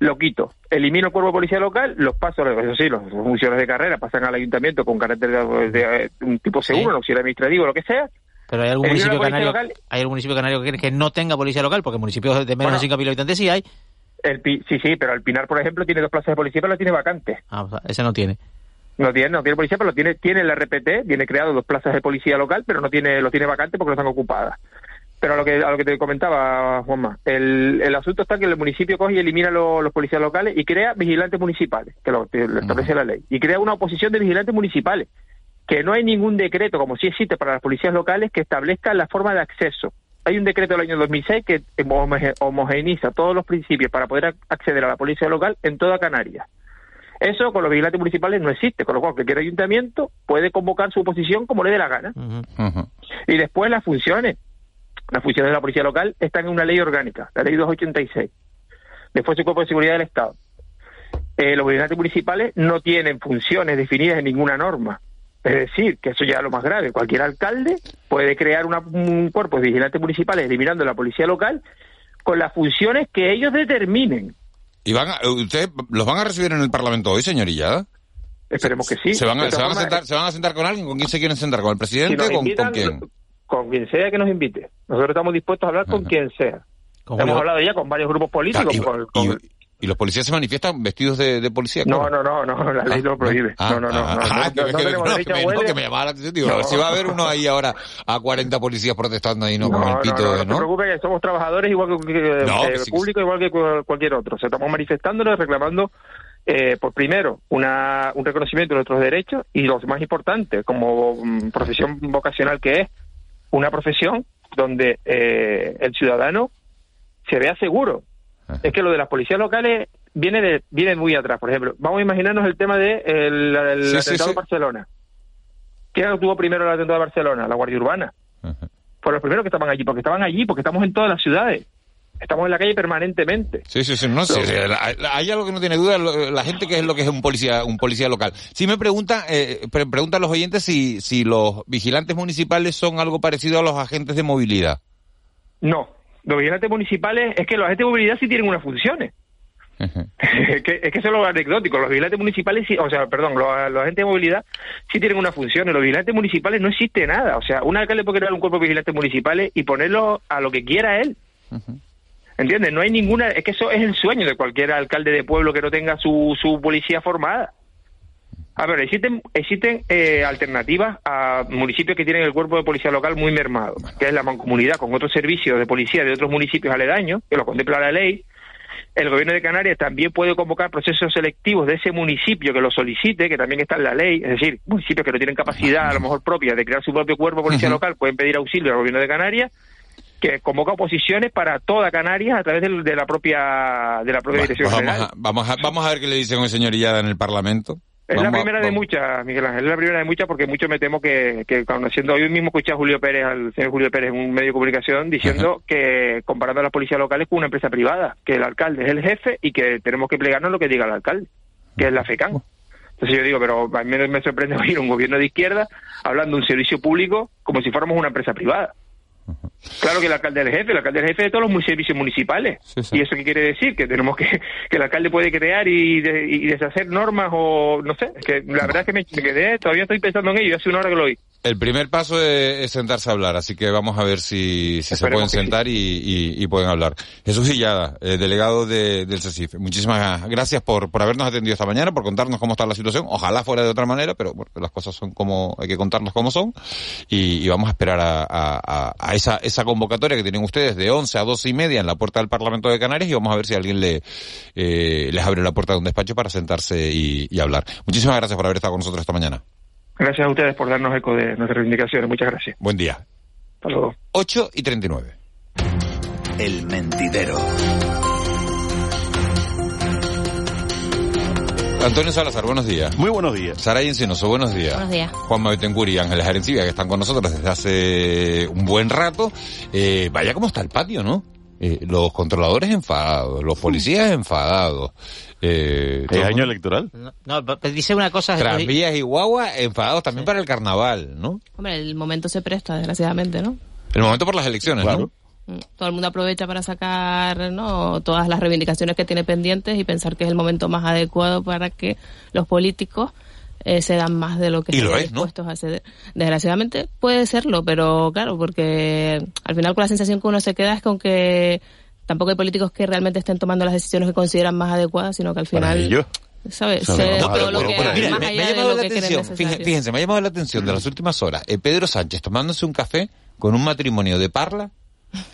Lo quito. Elimino el cuerpo de policía local, los paso, eso sí, los funciones de carrera pasan al ayuntamiento con carácter de, de- de un tipo seguro, un auxiliar administrativo, lo que sea. Pero hay algún municipio canario, local. hay algún municipio canario que, que no tenga policía local, porque municipios de menos Bueno. de 5.000 habitantes sí hay. El sí, sí, pero el Pinar, por ejemplo, tiene dos plazas de policía, pero las tiene vacantes. Ah, o sea, ese no tiene. No tiene, no tiene policía, pero lo tiene, tiene el RPT, tiene creado dos plazas de policía local, pero no tiene, lo tiene vacante porque no están ocupadas. Pero a lo que, a lo que te comentaba, Juanma, el, el asunto está que el municipio coge y elimina lo- los policías locales y crea vigilantes municipales, que lo, que lo establece la ley, y crea una oposición de vigilantes municipales, que no hay ningún decreto, como sí existe para las policías locales, que establezca la forma de acceso. Hay un decreto del año 2006 que homoge- homogeneiza todos los principios para poder ac- acceder a la policía local en toda Canarias. Eso con los vigilantes municipales no existe, con lo cual cualquier ayuntamiento puede convocar su oposición como le dé la gana. Y después las funciones. Las funciones de la policía local están en una ley orgánica, la ley 286. Después el Cuerpo de Seguridad del Estado. Eh, los vigilantes municipales no tienen funciones definidas en ninguna norma. Es decir, que eso ya es lo más grave. Cualquier alcalde puede crear una- un cuerpo de vigilantes municipales eliminando la policía local con las funciones que ellos determinen. ¿Y van a- ustedes los van a recibir en el Parlamento hoy, señorilla? Esperemos que sí. ¿Se van, a, se, van a sentar, ¿Se van a sentar con alguien? ¿Con quién se quieren sentar? ¿Con el Si presidente? nos ¿Con, con quién? Con quien sea que nos invite. Nosotros estamos dispuestos a hablar con quien sea. Hemos hablado ya con varios grupos políticos. y, con- con- y- y los policías se manifiestan vestidos de, de policía? No, no, no, no, la ley lo prohíbe. Ah, no, no, no. ah, no, no, que- no que- no, me- no, huelga. que me llamaba la atención. Digo, No. a ver si va a haber uno ahí ahora a 40 policías protestando ahí, ¿no? Con No, el no, pito, no, no ¿no? preocupe que somos trabajadores igual que, eh, que sí, público, igual que cu- cualquier otro. O sea, estamos manifestándonos, reclamando, eh, por primero, una, un reconocimiento de nuestros derechos y lo más importante, como mm, profesión vocacional que es, una profesión donde eh, el ciudadano se vea seguro. Es que lo de las policías locales viene de, viene muy atrás. Por ejemplo, vamos a imaginarnos el tema de el, el Sí, sí, atentado sí. en Barcelona. ¿Quién tuvo primero el atentado de Barcelona? La Guardia Urbana. Fueron los primeros que estaban allí, porque estaban allí, porque estamos en todas las ciudades. Estamos en la calle permanentemente. Sí, sí, sí, no sé. Hay algo que no tiene duda la gente que es lo que es un policía, un policía local. Si me pregunta, eh, pre- preguntan los oyentes si, si los vigilantes municipales son algo parecido a los agentes de movilidad. No, los vigilantes municipales, es que los agentes de movilidad sí tienen unas funciones. es, que, es que eso es lo anecdótico. Los vigilantes municipales, sí, o sea, perdón, los, los agentes de movilidad sí tienen una función. En los vigilantes municipales no existe nada. O sea, un alcalde puede crear un cuerpo de vigilantes municipales y ponerlo a lo que quiera él. ¿Entiendes? No hay ninguna. Es que eso es el sueño de cualquier alcalde de pueblo que no tenga su, su policía formada. A ver, existen, existen eh, alternativas a municipios que tienen el cuerpo de policía local muy mermado, que es la mancomunidad con otros servicios de policía de otros municipios aledaños, que lo contempla la ley. El gobierno de Canarias también puede convocar procesos selectivos de ese municipio que lo solicite, que también está en la ley, es decir, municipios que no tienen capacidad a lo mejor propia de crear su propio cuerpo de policía local pueden pedir auxilio al gobierno de Canarias que convoca oposiciones para toda Canarias a través del- de, la propia de la propia dirección Pues general. vamos, a, vamos, a, vamos a ver qué le dicen el señor Illada en el Parlamento. Es la Vamos primera de muchas, Miguel Ángel, es la primera de muchas porque mucho me temo que, que conociendo, hoy mismo escuché a Julio Pérez, al señor Julio Pérez en un medio de comunicación diciendo que comparando a las policías locales con una empresa privada, que el alcalde es el jefe y que tenemos que plegarnos a lo que diga el alcalde, que es la FECAN. Entonces yo digo, pero a mí me sorprende oír un gobierno de izquierda hablando de un servicio público como si fuéramos una empresa privada. Claro que el alcalde es el jefe, el alcalde es el jefe de todos los servicios municipales. ¿Y eso qué quiere decir? Que tenemos que, que el alcalde puede crear y, de- y deshacer normas o no sé. Que la verdad es que me, me quedé, todavía estoy pensando en ello, hace una hora que lo oí. El primer paso es, es sentarse a hablar, así que vamos a ver si, si se pueden sentar y, y- y pueden hablar. Jesús Gillada, eh, delegado de- del CECIF, muchísimas gracias por, por habernos atendido esta mañana, por contarnos cómo está la situación. Ojalá fuera de otra manera, pero bueno, las cosas son como, hay que contarlas como son. Y, y vamos a esperar a, a- a- a esa, esa convocatoria que tienen ustedes de 11 a 12 y media en la puerta del Parlamento de Canarias y vamos a ver si alguien le, eh, les abre la puerta de un despacho para sentarse y, y hablar. Muchísimas gracias por haber estado con nosotros esta mañana. Gracias a ustedes por darnos eco de nuestras reivindicaciones. Muchas gracias. Buen día. Hasta luego. 8 y 39. El mentidero. Antonio Salazar, buenos días. Muy buenos días. Sara Encinoso, buenos días. Buenos días. Juan Betancourt y Ángeles Arencibia, que están con nosotros desde hace un buen rato. Eh, vaya cómo está el patio, ¿no? Eh, los controladores enfadados, los policías enfadados. Eh, ¿Es año electoral? No, pero dice una cosa... Tranvías y guagua enfadados también para el carnaval, ¿no? Hombre, el momento se presta, desgraciadamente, ¿no? El momento por las elecciones, ¿no? Todo el mundo aprovecha para sacar ¿no? todas las reivindicaciones que tiene pendientes y pensar que es el momento más adecuado para que los políticos eh, se dan más de lo que Y lo están es, ¿no? dispuestos a ceder. Desgraciadamente puede serlo, pero claro, porque al final con la sensación que uno se queda es con que tampoco hay políticos que realmente estén tomando las decisiones que consideran más adecuadas, sino que al final... ¿Sabes? No, pero lo que mira, me, me ha llamado la atención, fíjense, fíjense, me ha llamado la atención de las últimas horas, eh, Pedro Sánchez tomándose un café con un matrimonio de Parla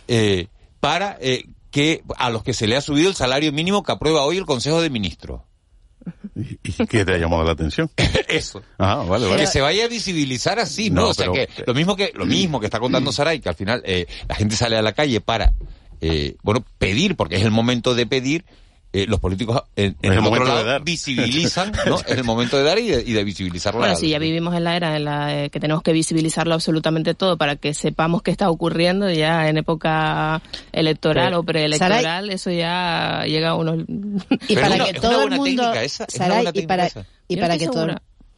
eh, para eh, que a los que se le ha subido el salario mínimo que aprueba hoy el Consejo de Ministros. ¿Y qué te ha llamado la atención? Eso. Ah, vale, vale. Que se vaya a visibilizar así, ¿no? No, o sea pero- que lo mismo que lo mismo que está contando Saray, que al final eh, la gente sale a la calle para eh, bueno pedir, porque es el momento de pedir. Eh, los políticos en, en el momento de dar. visibilizan, ¿no? Es el momento de dar y de, y de visibilizar la- Bueno, sí, ya vivimos en la era en la eh, que tenemos que visibilizarlo absolutamente todo para que sepamos qué está ocurriendo ya en época electoral Pero, o preelectoral, eso ya llega a unos... Y para que todo el mundo, y para, y que todo.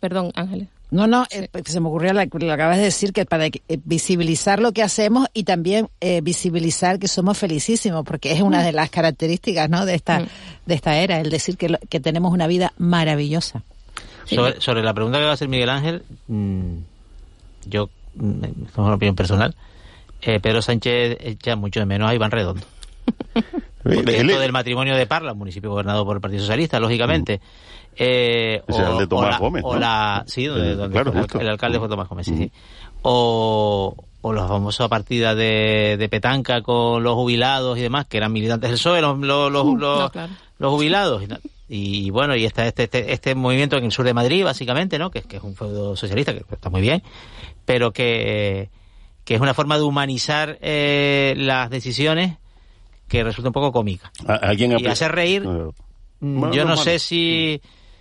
Perdón, Ángeles. No, no, eh, se me ocurrió la- lo acabas de decir, que para que, eh, visibilizar lo que hacemos y también eh, visibilizar que somos felicísimos, porque es una de las características ¿no? de, esta, de esta era, el decir que, lo- que tenemos una vida maravillosa. Sobre, sobre la pregunta que va a hacer Miguel Ángel, mm, yo, mm, es una opinión personal, eh, Pedro Sánchez echa mucho de menos a Iván Redondo. Porque él- esto del matrimonio de Parla, un municipio gobernado por el Partido Socialista, lógicamente. eh, Ese era el de Tomás la, Gómez, o la- sí, donde, donde claro, el- alcalde fue Tomás Gómez, sí, sí. O, o la famosa partida de, de petanca con los jubilados y demás, que eran militantes del PSOE, los, los, los, No, los- claro. los jubilados. Y, bueno, y está este, este, este movimiento en el sur de Madrid, básicamente, ¿no? Que, es- que es un feudo socialista, que está muy bien, pero que, que es una forma de humanizar eh, las decisiones que resulta un poco cómica. ¿A- ¿Alguien ha Y hacer reír, Eh, Mm, bueno, Yo no sé si,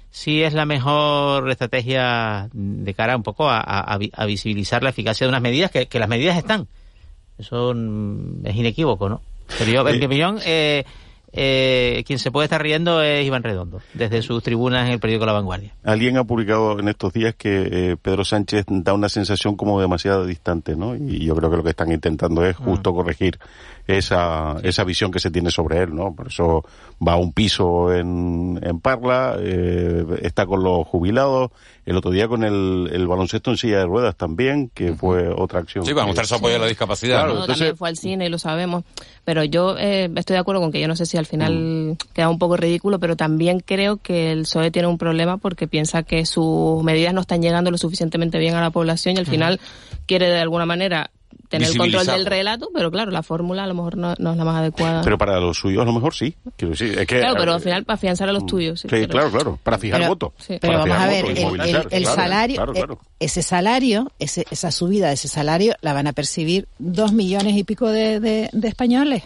si es la mejor estrategia de cara un poco a, a- a visibilizar la eficacia de unas medidas, que, que las medidas están. Eso mm, es inequívoco, ¿no? Pero yo, en mi opinión, eh, eh, quien se puede estar riendo es Iván Redondo, desde sus tribunas en el periódico La Vanguardia. Alguien ha publicado en estos días que eh, Pedro Sánchez da una sensación como demasiado distante, ¿no? Y yo creo que lo que están intentando es justo corregir esa, esa visión que se tiene sobre él, ¿no? Por eso va a un piso en, en Parla, eh, está con los jubilados, el otro día con el, el baloncesto en silla de ruedas también, que fue otra acción. Sí, para mostrar su apoyo a la discapacidad. Claro, ¿no? No, entonces- también fue al cine y lo sabemos. Pero yo eh, estoy de acuerdo con que yo no sé si al final Mm. queda un poco ridículo, pero también creo que el PSOE tiene un problema porque piensa que sus medidas no están llegando lo suficientemente bien a la población y al final quiere de alguna manera tener el control del relato, pero claro, la fórmula a lo mejor no, no es la más adecuada. Pero para los suyos a lo mejor sí. Quiero decir, es que, claro, pero eh, al final para afianzar a los tuyos. Sí, Sí, pero- claro, claro, para fijar Pero- votos. sí. Pero Para vamos a ver, el, el- el claro, salario, claro, eh, claro. ese salario, ese, esa subida de ese salario la van a percibir dos millones y pico de, de- de españoles.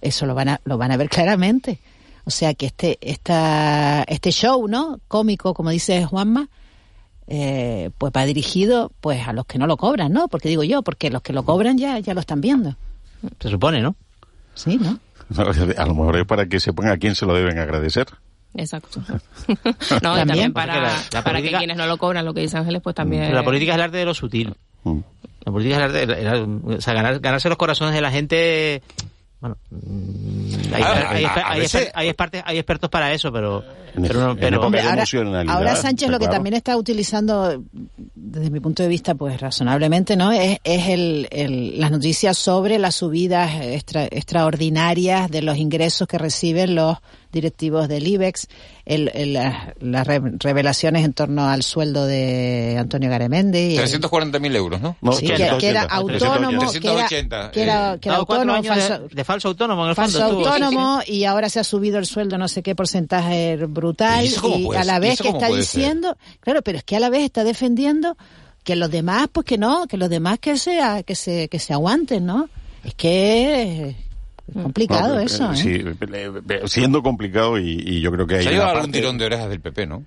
Eso lo van a, lo van a ver claramente. O sea que este, esta, este show, ¿no? Cómico, como dice Juanma, eh, pues va dirigido pues a los que no lo cobran, ¿no? Porque digo yo, porque los que lo cobran ya, ya lo están viendo. Se supone, ¿no? Sí, ¿no? A lo mejor es para que sepan a quién se lo deben agradecer. Exacto. no, y también para, la- la para política- que quienes no lo cobran, lo que dice Ángeles, pues también... Pero la política es el arte de lo sutil. La política es el arte de, era- o sea, ganar- ganarse los corazones de la gente. Bueno, hay, Ah, hay- a- a hay- veces- hay expertos, hay expertos para eso, pero. Pero, no- pero ahora, Sánchez lo que claro. también está utilizando, desde mi punto de vista, pues razonablemente, ¿no? Es, es el, el- las noticias sobre las subidas extra- extraordinarias de los ingresos que reciben los directivos del IBEX, el, el- las las re- revelaciones en torno al sueldo de Antonio el- 340.000 euros, ¿no? Sí, que, que era autónomo, que era, 380. que era, que era Dado cuatro autónomo, años falso, de, de falso autónomo en el falso fondo. estuvo, sí, sí. autónomo y ahora se ha subido el sueldo no sé qué porcentaje brutal ¿Y y puede a la vez que está ser? diciendo, claro, pero es que a la vez está defendiendo que los demás pues que no, que los demás que sea que se que se aguanten, ¿no? Es que es complicado No, eso, eh, ¿eh? sí, eh, siendo complicado y, y yo creo que hay Se ha llevado parte- algún tirón de orejas del PP, ¿no?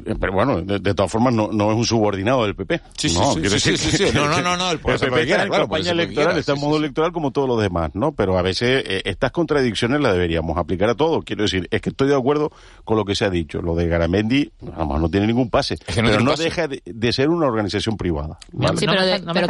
Pero bueno, de, de todas formas no, no es un subordinado del PP. Sí, sí, no, sí, quiero sí, decir sí, sí, que- sí. No, no, no, no, el el PP quiera, está en claro, campaña electoral, quiera, está en modo electoral como todos los demás, ¿no? Pero a veces eh, estas contradicciones las deberíamos aplicar a todo. Quiero decir, es que estoy de acuerdo con lo que se ha dicho. Lo de Garamendi, vamos, no tiene ningún pase. que no pero no pase. deja de, de ser una organización privada. ¿vale? Sí, pero, de, no pero.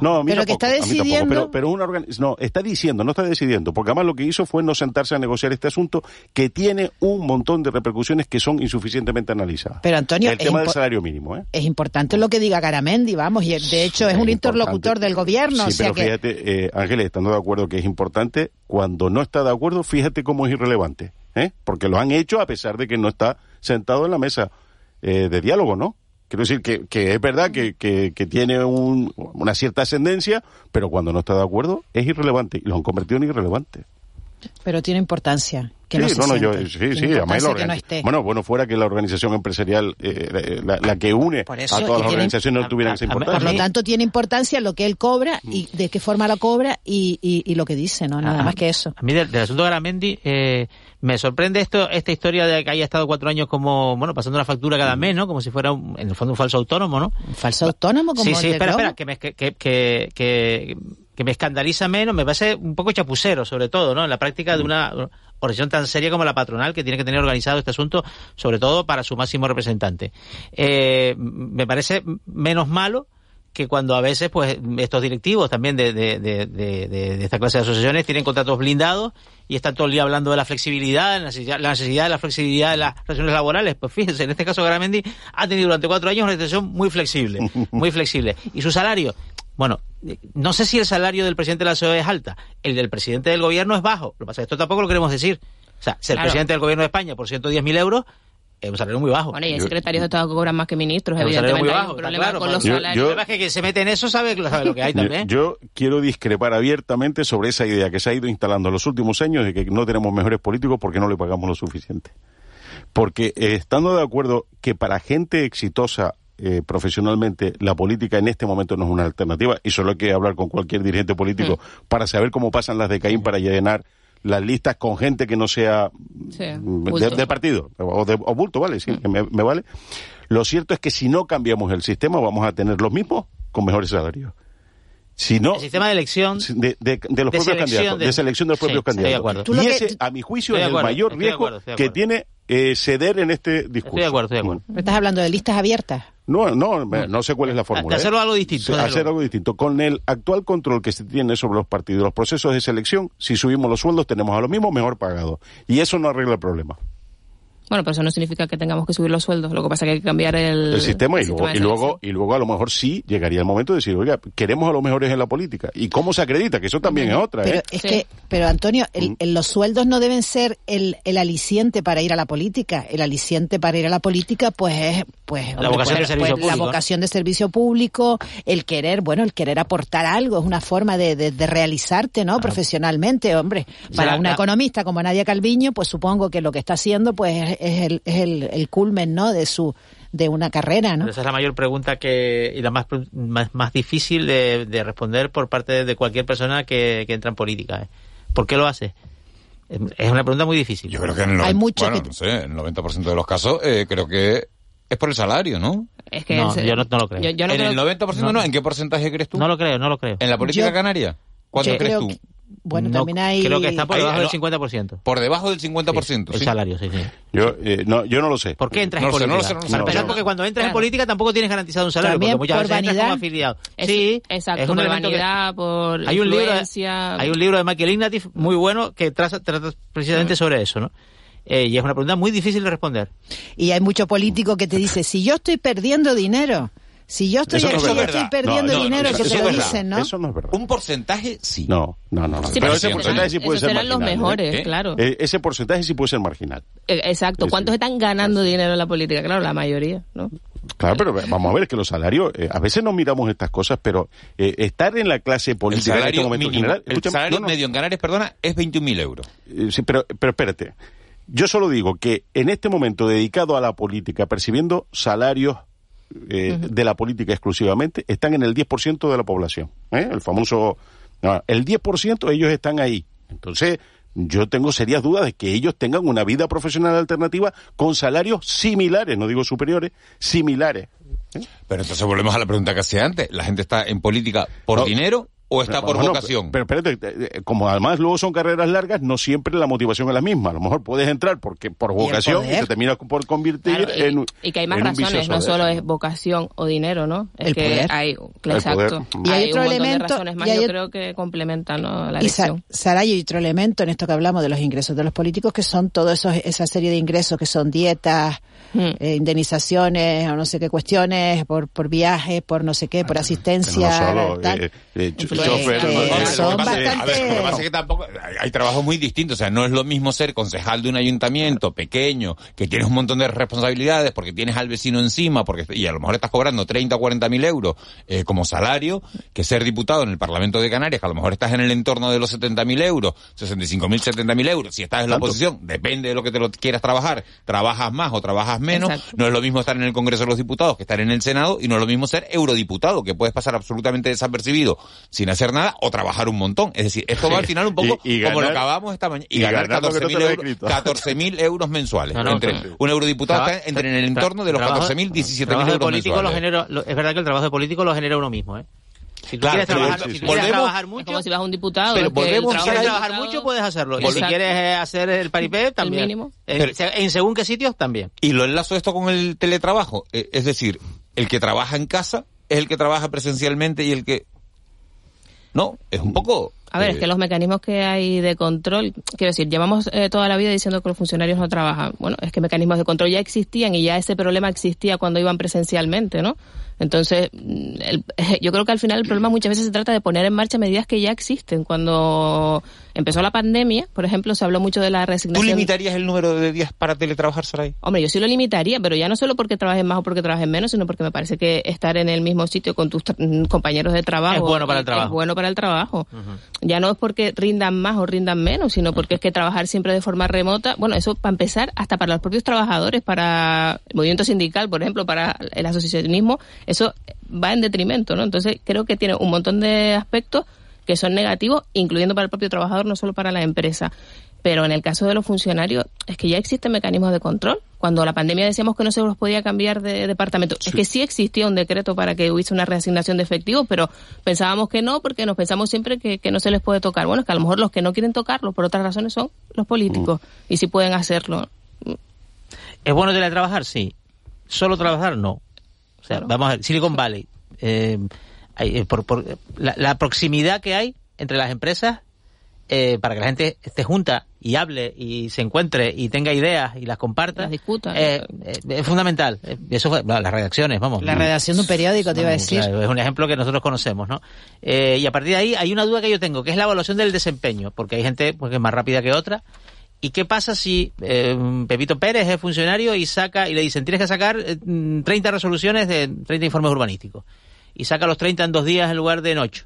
No, a mí Pero que está tampoco, decidiendo- pero, pero una organi- no, está diciendo, no está decidiendo, porque además lo que hizo fue no sentarse a negociar este asunto que tiene un montón de repercusiones que son insuficientemente analizadas. Pero, Antonio, el tema del salario mínimo, ¿eh? Es importante lo que diga Garamendi, vamos, y de hecho es un interlocutor del gobierno, Sí, o sea pero que fíjate, eh, Ángeles, estando de acuerdo que es importante, cuando no está de acuerdo, fíjate cómo es irrelevante, ¿eh? Porque lo han hecho a pesar de que no está sentado en la mesa eh, de diálogo, ¿no? Quiero decir que, que es verdad que, que, que tiene un- una cierta ascendencia, pero cuando no está de acuerdo es irrelevante y lo han convertido en irrelevante. Pero tiene importancia que sí, no se no, no, yo, sí, sí, además la que no. Bueno, bueno, fuera que la organización empresarial, eh, la, la que une Por eso, a todas las organizaciones no tuvieran esa Por importancia. lo tanto, tiene importancia lo que él cobra Mm. y de qué forma lo cobra y, y, y lo que dice, ¿no? Nada Ah, más que eso. A mí del, del asunto de Garamendi eh, me sorprende esto esta historia de que haya estado cuatro años como, bueno, pasando la factura cada mes, ¿no? Como si fuera, un- en el fondo, un falso autónomo, ¿no? Un falso autónomo como Sí, sí, espera, espera, que me, que, que, que, que- me escandaliza menos, me parece un poco chapucero, sobre todo, ¿no? En la práctica de una organización tan seria como la patronal, que tiene que tener organizado este asunto, sobre todo para su máximo representante. Eh, me parece menos malo que cuando a veces pues estos directivos también de, de, de, de- de- de esta clase de asociaciones tienen contratos blindados y están todo el día hablando de la flexibilidad, la necesidad, la necesidad de la flexibilidad de las relaciones laborales. Pues fíjense, en este caso Garamendi ha tenido durante cuatro años una organización muy flexible, muy flexible. Y su salario, bueno, eh, no sé si el salario del presidente de la COE es alta, el del presidente del gobierno es bajo. Lo que pasa es que esto tampoco lo queremos decir. O sea, ser Claro. presidente del gobierno de España por 110.000 euros es un salario muy bajo. Bueno, y hay secretarios de Estado que cobran más que ministros, Es un salario evidentemente muy hay bajo, un está problema claro, con los Yo- salarios. yo- El problema es que quien se mete en eso sabe, sabe lo que hay también. Yo, yo quiero discrepar abiertamente sobre esa idea que se ha ido instalando en los últimos años de que no tenemos mejores políticos porque no le pagamos lo suficiente. Porque eh, estando de acuerdo que para gente exitosa eh, profesionalmente la política en este momento no es una alternativa y solo hay que hablar con cualquier dirigente político para saber cómo pasan las de Caín para llenar las listas con gente que no sea Sí, mm, de, partido o de o bulto, vale, sí, que me, me vale. Lo cierto es que si no cambiamos el sistema vamos a tener los mismos con mejores salarios. Si no, el sistema de elección de, de- de los de propios candidatos, de, de- selección de los Sí, propios estoy de candidatos. Y que- ese, a mi juicio, es el mayor riesgo que tiene eh, ceder en este discurso. Estoy de acuerdo, estoy de acuerdo. Estás hablando de listas abiertas. No, no, me- no sé cuál es la fórmula. de hacerlo ¿eh? algo distinto, hacer algo distinto. Con el actual control que se tiene sobre los partidos, los procesos de selección, si subimos los sueldos tenemos a los mismos mejor pagados. Y eso no arregla el problema. Bueno, pero eso no significa que tengamos que subir los sueldos. Lo que pasa es que hay que cambiar el, el sistema y el luego, sistema y luego selección. y luego a lo mejor sí llegaría el momento de decir oiga queremos a los mejores en la política y cómo se acredita que eso también es otra Pero ¿eh? es que, pero Antonio, el- Mm. el- los sueldos no deben ser el, el aliciente para ir a la política. El aliciente para ir a la política, pues es, pues, La vocación pues, de servicio pues, la público, ¿no? vocación de servicio público, el querer, bueno, el querer aportar algo, es una forma de, de- de realizarte, ¿no? Profesionalmente, hombre. Para la- una la- economista como Nadia Calviño, pues supongo que lo que está haciendo, pues es, es el, es el, el culmen, ¿no? De su, de una carrera, ¿no? Pero esa es la mayor pregunta que y la más más, más difícil de, de responder por parte de, cualquier persona que, que entra en política. ¿eh? ¿Por qué lo hace? Es una pregunta muy difícil. Yo creo que en el, Hay muchos bueno, que- no sé, en el 90% de los casos eh, creo que es por el salario, ¿no? Es que No, yo no- no lo creo. Yo, yo no en creo el 90% no. ¿En qué porcentaje crees tú? No lo creo, no lo creo. ¿En la política Yo- canaria? ¿Cuánto yo crees creo tú? que- Bueno, No, también hay... Creo que está por Ahí, debajo no. del 50%. Por debajo del 50%. El sí. salario, sí, sí. Yo, eh, no, yo no lo sé. ¿Por qué entras No en sé, política? no lo sé, no lo sé, porque cuando entras en política tampoco tienes garantizado un salario, También porque muchas por veces entras como vanidad. afiliado. Es- sí, exacto, es un por que- vanidad, por hay un libro, hay un libro de Michael Ignatieff muy bueno que trata, trata precisamente sobre eso, ¿no? Eh, y es una pregunta muy difícil de responder. Y hay mucho político que te dice, si yo estoy perdiendo dinero, si yo estoy no aquí es estoy perdiendo No, no, dinero, eso- que te lo dicen. ¿no? Eso no es verdad. Un porcentaje, sí. No, no, no. no. Sí, pero pero ese porcentaje sí serán- puede esos ser serán los marginal, ¿eh? mejores, ¿Eh? claro. Eh, ese porcentaje sí puede ser marginal. Eh, Exacto. Sí, ¿Cuántos sí. están ganando dinero en la política? Claro, la mayoría, ¿no? Claro, pero vamos a ver que los salarios, eh, a veces no miramos estas cosas, pero eh, estar en la clase El política en este salario, momento en mínimo, general, el salario no, no, medio en Canarias, perdona, es 21.000 euros. Eh, sí, pero, pero espérate. Yo solo digo que en este momento dedicado a la política, percibiendo salarios eh, de la política exclusivamente, están en el 10% de la población. ¿eh? El famoso... no, el 10% ellos están ahí. Entonces, yo tengo serias dudas de que ellos tengan una vida profesional alternativa con salarios similares, no digo superiores, similares. Pero entonces volvemos a la pregunta que hacía antes. ¿La gente está en política por No. dinero o está por Bueno, vocación? Pero, pero espérate, eh, como además luego son carreras largas, no siempre la motivación es la misma. A lo mejor puedes entrar porque por vocación y, poder. te terminas por convertir Claro, y, en, un- y que hay más razones, no solo es vocación o dinero, ¿no? Es El que poder. hay, El exacto. poder. Y hay otro un montón elemento- de razones más, y hay yo creo que complementan ¿no? la Y Sa- elección. Sara, y otro elemento en esto que hablamos de los ingresos de los políticos, que son toda esa serie de ingresos que son dietas, Hmm. eh, indemnizaciones o no sé qué cuestiones, por, por viajes, por no sé qué, por asistencia. no solo, tal. eh, eh, chofer, que no, lo que pasa es- bastante- a ver, lo que pasa es que tampoco hay, hay trabajos muy distintos, o sea, no es lo mismo ser concejal de un ayuntamiento pequeño, que tienes un montón de responsabilidades, porque tienes al vecino encima, porque y a lo mejor estás cobrando 30 o 40 mil euros eh, como salario, que ser diputado en el Parlamento de Canarias, que a lo mejor estás en el entorno de los 70 mil euros, 65 mil, 70 mil euros, si estás en la Tanto. oposición, depende de lo que te lo quieras trabajar, trabajas más o trabajas menos, Exacto. no es lo mismo estar en el Congreso de los Diputados que estar en el Senado, y no es lo mismo ser eurodiputado, que puedes pasar absolutamente desapercibido sin hacer nada o trabajar un montón. Es decir, esto va al final un poco Y- y como lo ganar- acabamos esta mañana. Y, y ganar ganar lo que no 14.000 te lo he euros, escrito. 14.000 euros mensuales. No, no, entre claro. un eurodiputado está entre en el entorno de los trabajo- 14.000, 17.000 trabajo de euros político lo mensuales. genera, lo- es verdad que el trabajo de político lo genera uno mismo, ¿eh? Si tú Claro, quieres sí, trabajar, sí, si sí. tú quieres Volvemos- trabajar Es mucho, como si vas a un diputado. Pero el volvemos si quieres trabajar mucho puedes hacerlo. Y si Exacto. quieres eh, hacer el paripé también. mínimo. En, Pero- en según qué sitios también. Y lo enlazo esto con el teletrabajo. Eh, Es decir, el que trabaja en casa es el que trabaja presencialmente y el que... No, es un poco... A ver, eh, es que los mecanismos que hay de control, quiero decir, llevamos eh, toda la vida diciendo que los funcionarios no trabajan. Bueno, es que mecanismos de control ya existían y ya ese problema existía cuando iban presencialmente, ¿no? Entonces, mm, el- yo creo que al final el problema muchas veces se trata de poner en marcha medidas que ya existen. Cuando empezó la pandemia, por ejemplo, se habló mucho de la ¿Tú resignación. limitarías el número de días para teletrabajar, Saray? Hombre, yo sí lo limitaría, pero ya no solo porque trabajes más o porque trabajes menos, sino porque me parece que estar en el mismo sitio con tus compañeros de trabajo Es bueno para el es trabajo. bueno para el trabajo. Ya no es porque rindan más o rindan menos, sino porque es que trabajar siempre de forma remota, bueno, eso para empezar, hasta para los propios trabajadores, para el movimiento sindical, por ejemplo, para el asociacionismo, eso va en detrimento, ¿no? Entonces creo que tiene un montón de aspectos que son negativos, incluyendo para el propio trabajador, no solo para la empresa. Pero en el caso de los funcionarios, es que ya existen mecanismos de control. Cuando la pandemia decíamos que no se los podía cambiar de departamento, es que sí existía un decreto para que hubiese una reasignación de efectivos, pero pensábamos que no, porque nos pensamos siempre que, que no se les puede tocar. Bueno, es que a lo mejor los que no quieren tocarlo por otras razones son los políticos, y si pueden hacerlo. ¿Es bueno teletrabajar? Sí. ¿Solo trabajar? No. O sea, vamos a ver, Silicon Valley. eh, eh, por, por- la, la proximidad que hay entre las empresas eh, para que la gente esté junta y hable y se encuentre y tenga ideas y las comparta. Las discuta. eh, eh, es fundamental. Eh, Eso fue- bueno, las redacciones, vamos. La redacción de un periódico, te iba a decir. Claro, es un ejemplo que nosotros conocemos, ¿no? Y a partir de ahí hay una duda que yo tengo, que es la evaluación del desempeño, porque hay gente pues, que es más rápida que otra. ¿Y qué pasa si Pepito Pérez es funcionario y saca y le dicen tienes que sacar eh, mm, 30 resoluciones de 30 informes urbanísticos y saca los 30 en dos días en lugar de en ocho?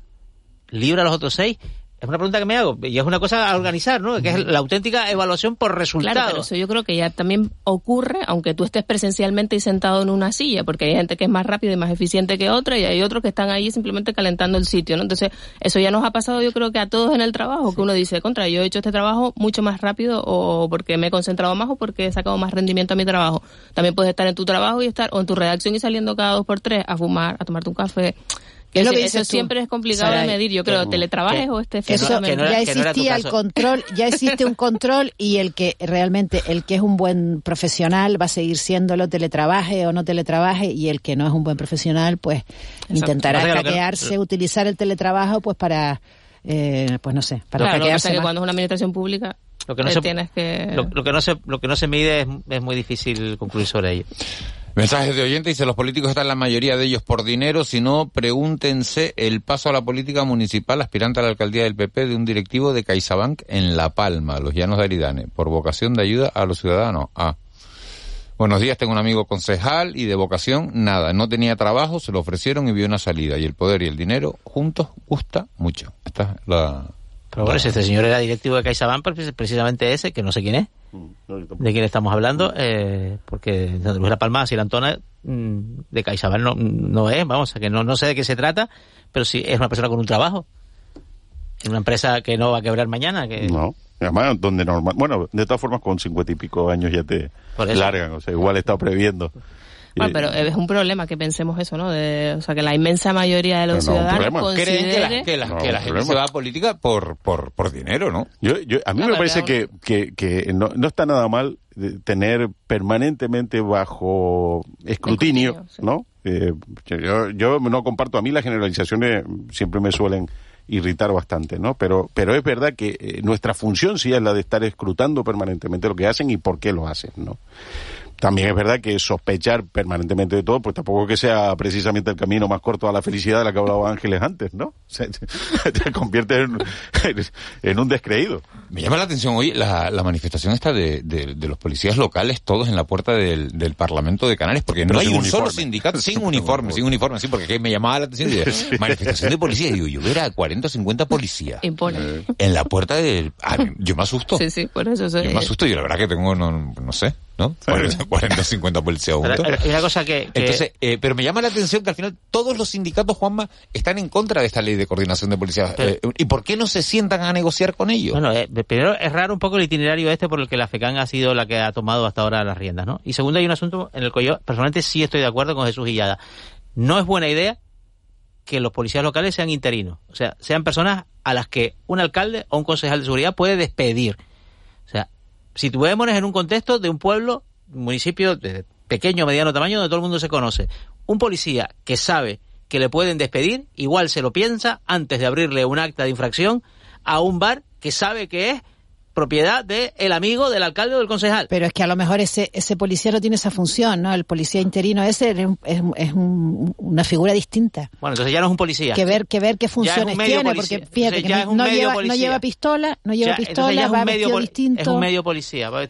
¿Libra los otros seis? Es una pregunta que me hago y es una cosa a organizar, ¿no? Que es la auténtica evaluación por resultados. Claro, pero eso yo creo que ya también ocurre, aunque tú estés presencialmente y sentado en una silla, porque hay gente que es más rápida y más eficiente que otra, y hay otros que están ahí simplemente calentando el sitio, ¿no? Entonces, eso ya nos ha pasado yo creo que a todos en el trabajo, que uno dice, contra, yo he hecho este trabajo mucho más rápido, o porque me he concentrado más, o porque he sacado más rendimiento a mi trabajo. También puedes estar en tu trabajo y estar, o en tu redacción y saliendo cada dos por tres a fumar, a tomarte un café Es lo que eso dices tú, siempre es complicado de medir. Yo creo, Que- teletrabajes que- o este Eso fenómeno. ya existía el control, ya existe un control y el que realmente el que es un buen profesional va a seguir siéndolo teletrabaje o no teletrabaje y el que no es un buen profesional pues intentará hackearse, utilizar el teletrabajo pues para eh, pues no sé, para Claro, lo que pasa hackearse es que cuando es una administración pública, Lo que no eh, se- tienes que... Lo, lo que no se, lo que no se mide es, es muy difícil concluir sobre ello. Mensajes de oyente, dice, los políticos están la mayoría de ellos por dinero, si no, pregúntense el paso a la política municipal aspirante a la alcaldía del PP de un directivo de CaixaBank en La Palma, los llanos de Aridane, por vocación de ayuda a los ciudadanos. Ah. Buenos días, tengo un amigo concejal y de vocación, nada, no tenía trabajo, se lo ofrecieron y vio una salida. Y el poder y el dinero juntos gusta mucho. Esta es la... Pero bueno, este señor era directivo de CaixaBank, pues, precisamente ese, que no sé quién es, de quién estamos hablando, eh, porque Santa Cruz de la Palma, si la Antona, mm, de CaixaBank no, no es, vamos, que no, no sé de qué se trata, pero sí es una persona con un trabajo. En una empresa que no va a quebrar mañana. Que... No. Además, donde normal, bueno, de todas formas con cincuenta y pico años ya te largan, o sea, igual he estado previendo. Bueno, pero es un problema que pensemos eso, ¿no? De, o sea, que la inmensa mayoría de los no, ciudadanos. Creen que la, considere... que la- No, que la un gente problema. se va a política por, por, por dinero, ¿no? Yo, yo, a mí No, me parece que, que, que no, no está nada mal de tener permanentemente bajo escrutinio, ¿no? Eh, yo, yo no comparto, a mí las generalizaciones siempre me suelen irritar bastante, ¿no? Pero, pero es verdad que eh, nuestra función sí es la de estar escrutando permanentemente lo que hacen y por qué lo hacen, ¿no? También es verdad que sospechar permanentemente de todo, pues tampoco que sea precisamente el camino más corto a la felicidad de la que hablaba Ángeles antes, ¿no? Se, te convierte en, en un descreído. Me llama la atención hoy la, la manifestación esta de, de- de los policías locales, todos en la puerta del, del Parlamento de Canarias, porque Pero no hay un solo sindicato sin uniforme, sin uniforme, sí, porque que me llamaba la atención. y de- Sí. Manifestación de policías, y digo, yo ver a 40 o 50 policías Impone. en la puerta del... ah, yo me asusto. Sí, sí, por eso soy... Yo me asusto, yo la verdad que tengo, no, no sé, ¿no? 40, 40 o 50 policías juntos. una cosa que... que- Entonces, eh, pero me llama la atención que al final todos los sindicatos, Juanma, están en contra de esta ley de coordinación de policías. Pero- Eh, ¿Y por qué no se sientan a negociar con ellos? Bueno, eh, primero es raro un poco el itinerario este por el que la FECAN ha sido la que ha tomado hasta ahora las riendas, ¿no? Y segundo, hay un asunto en el que yo personalmente sí estoy de acuerdo con Jesús Guillada. No es buena idea que los policías locales sean interinos, o sea, sean personas a las que un alcalde o un concejal de seguridad puede despedir. O sea, situémonos en un contexto de un pueblo, un municipio de pequeño o mediano tamaño donde todo el mundo se conoce. Un policía que sabe que le pueden despedir, igual se lo piensa antes de abrirle un acta de infracción a un bar que sabe que es propiedad del amigo del alcalde o del concejal. Pero es que a lo mejor ese ese policía no tiene esa función, ¿no? El policía interino ese es, un- es, un- es un- una figura distinta. Bueno, entonces ya no es un policía. Que ver que ver qué funciones tiene, policía. porque fíjate Entonces que no, lleva no lleva pistola, no lleva Ya, pistola, va un medio distinto. Es un medio policía. va-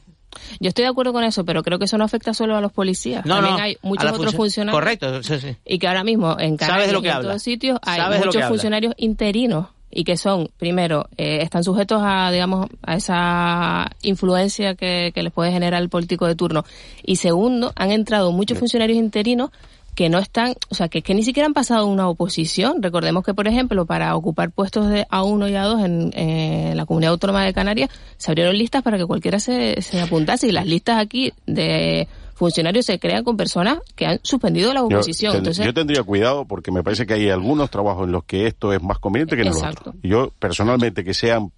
Yo estoy de acuerdo con eso, pero creo que eso no afecta solo a los policías. No, También no, hay a muchos otros funcionarios. Correcto, sí, sí. Y que ahora mismo en Canarias lo y en habla. todos sitios hay Sabes muchos habla. funcionarios interinos y que son, primero, eh, están sujetos a, digamos, a esa influencia que, que les puede generar el político de turno. Y segundo, han entrado muchos funcionarios interinos que no están, o sea, que, que ni siquiera han pasado una oposición. Recordemos que, por ejemplo, para ocupar puestos de A1 y A2 en, en la Comunidad Autónoma de Canarias, se abrieron listas para que cualquiera se, se apuntase. Y las listas aquí de funcionarios se crean con personas que han suspendido la Yo, oposición. ten- Entonces, yo tendría cuidado porque me parece que hay algunos trabajos en los que esto es más conveniente que en el Exacto. otro. Yo, personalmente, que sean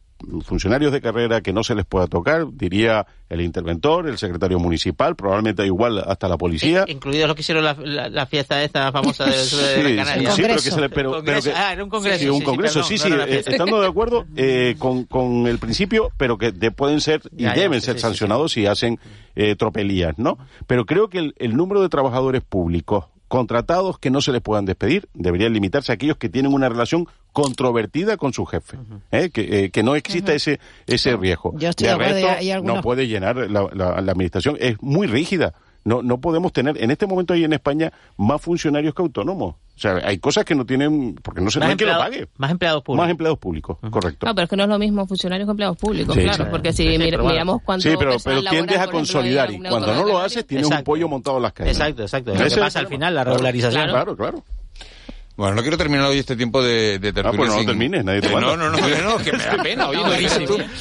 funcionarios de carrera que no se les pueda tocar, diría el interventor, el secretario municipal, probablemente igual hasta la policía. Incluidos los que hicieron la, la- la fiesta esta famosa de, de Sí, Canaria. sí, pero que se le- pero- El congreso. pero que- ah, era un congreso. Sí, un sí, congreso, perdón, sí, no sí, eh, estando de acuerdo eh, con, con el principio, pero que de- pueden ser y Ya, ya, deben sí, ser sí, sí, sancionados si hacen eh, tropelías, ¿no? Pero creo que el, el número de trabajadores públicos contratados que no se les puedan despedir debería limitarse a aquellos que tienen una relación controvertida con su jefe, ¿eh? que, eh, que no exista ese ese riesgo. Yo estoy de resto, hay algunos- no puede llenar la, la- la administración, es muy rígida. No, no podemos tener, en este momento hay en España más funcionarios que autónomos. O sea, hay cosas que no tienen, porque no se Más no hay que lo pague. Más empleados públicos. Más empleados públicos, correcto. No, pero es que no es lo mismo funcionarios que empleados públicos, Sí, claro, sí. porque si Sí, mir- pero miramos cuánto Sí, pero, pero ¿quién laboral, deja por ejemplo, consolidar? Y cuando no lo haces, tienes un Exacto. pollo montado en las calles. Exacto, exacto. Lo que pasa al final, la Claro, regularización. Claro, claro. Bueno, no quiero terminar hoy este tiempo de, de tertulia Ah, pues no lo sin- termines, nadie te Eh, manda. No, no, no, no, no, que me da pena. Oye, lo. Mira,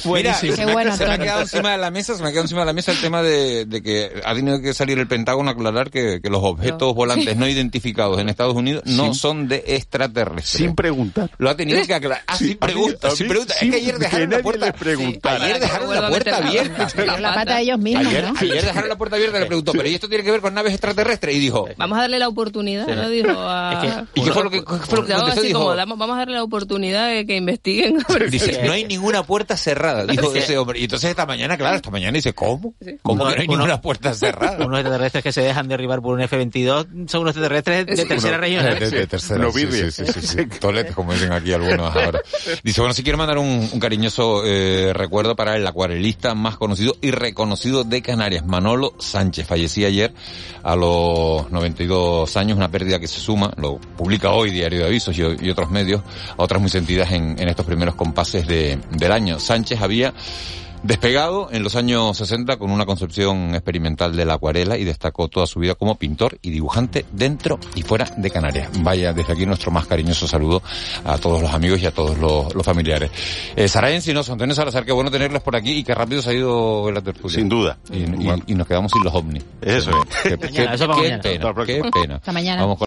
Buenísimo. se, Qué me, bueno, se me ha quedado encima de la mesa, se me ha quedado encima de la mesa el tema de, de que ha tenido que salir el Pentágono a aclarar que, que los objetos volantes no identificados en Estados Unidos no Sin- son de extraterrestres. Sin preguntar. Lo ha tenido que aclarar. Ah, Sí, sin a mí- pregunta, a mí sin pregunta. Es que ayer que dejaron la puerta. preguntara. Ayer dejaron la puerta abierta. La pata de ellos mismos, Ayer, ¿no? ayer dejaron la puerta abierta y le preguntó, pero ¿y esto tiene que ver con naves extraterrestres? Y dijo, Vamos a darle la oportunidad, ¿no? Dijo a... ¿y qué fue lo que, fue lo así Dijo, como, damos- vamos a darle la oportunidad de que investiguen. Dice, no hay ninguna puerta cerrada, dijo Sí. ese hombre. Y entonces esta mañana, claro, esta mañana dice, ¿cómo? ¿Cómo que no hay Uno- ninguna puerta cerrada? Unos extraterrestres que se dejan derribar por un F-22 son unos extraterrestres de tercera Uno- regional. De, de tercera, Uno sí, sí, sí, sí, sí. Toletes, como dicen aquí algunos ahora. Dice, bueno, si quiero mandar un, un cariñoso eh, recuerdo para el acuarelista más conocido y reconocido de Canarias, Manolo Sánchez. Fallecía ayer a los 92 años, una pérdida que se suma, lo publica hoy Diario de Avisos y, y otros medios, a otras muy sentidas en, en estos primeros compases de, del año. Sánchez había Despegado en los años 60 con una concepción experimental de la acuarela y destacó toda su vida como pintor y dibujante dentro y fuera de Canarias. Vaya, desde aquí nuestro más cariñoso saludo a todos los amigos y a todos los, los familiares. Eh, Sara Encinos, Antonio Salazar, qué bueno tenerles por aquí y qué rápido se ha ido la tertulia. Sin duda. Y, y- y nos quedamos sin los ovnis. Eso es. Qué, pena, qué pena. Hasta mañana. Vamos con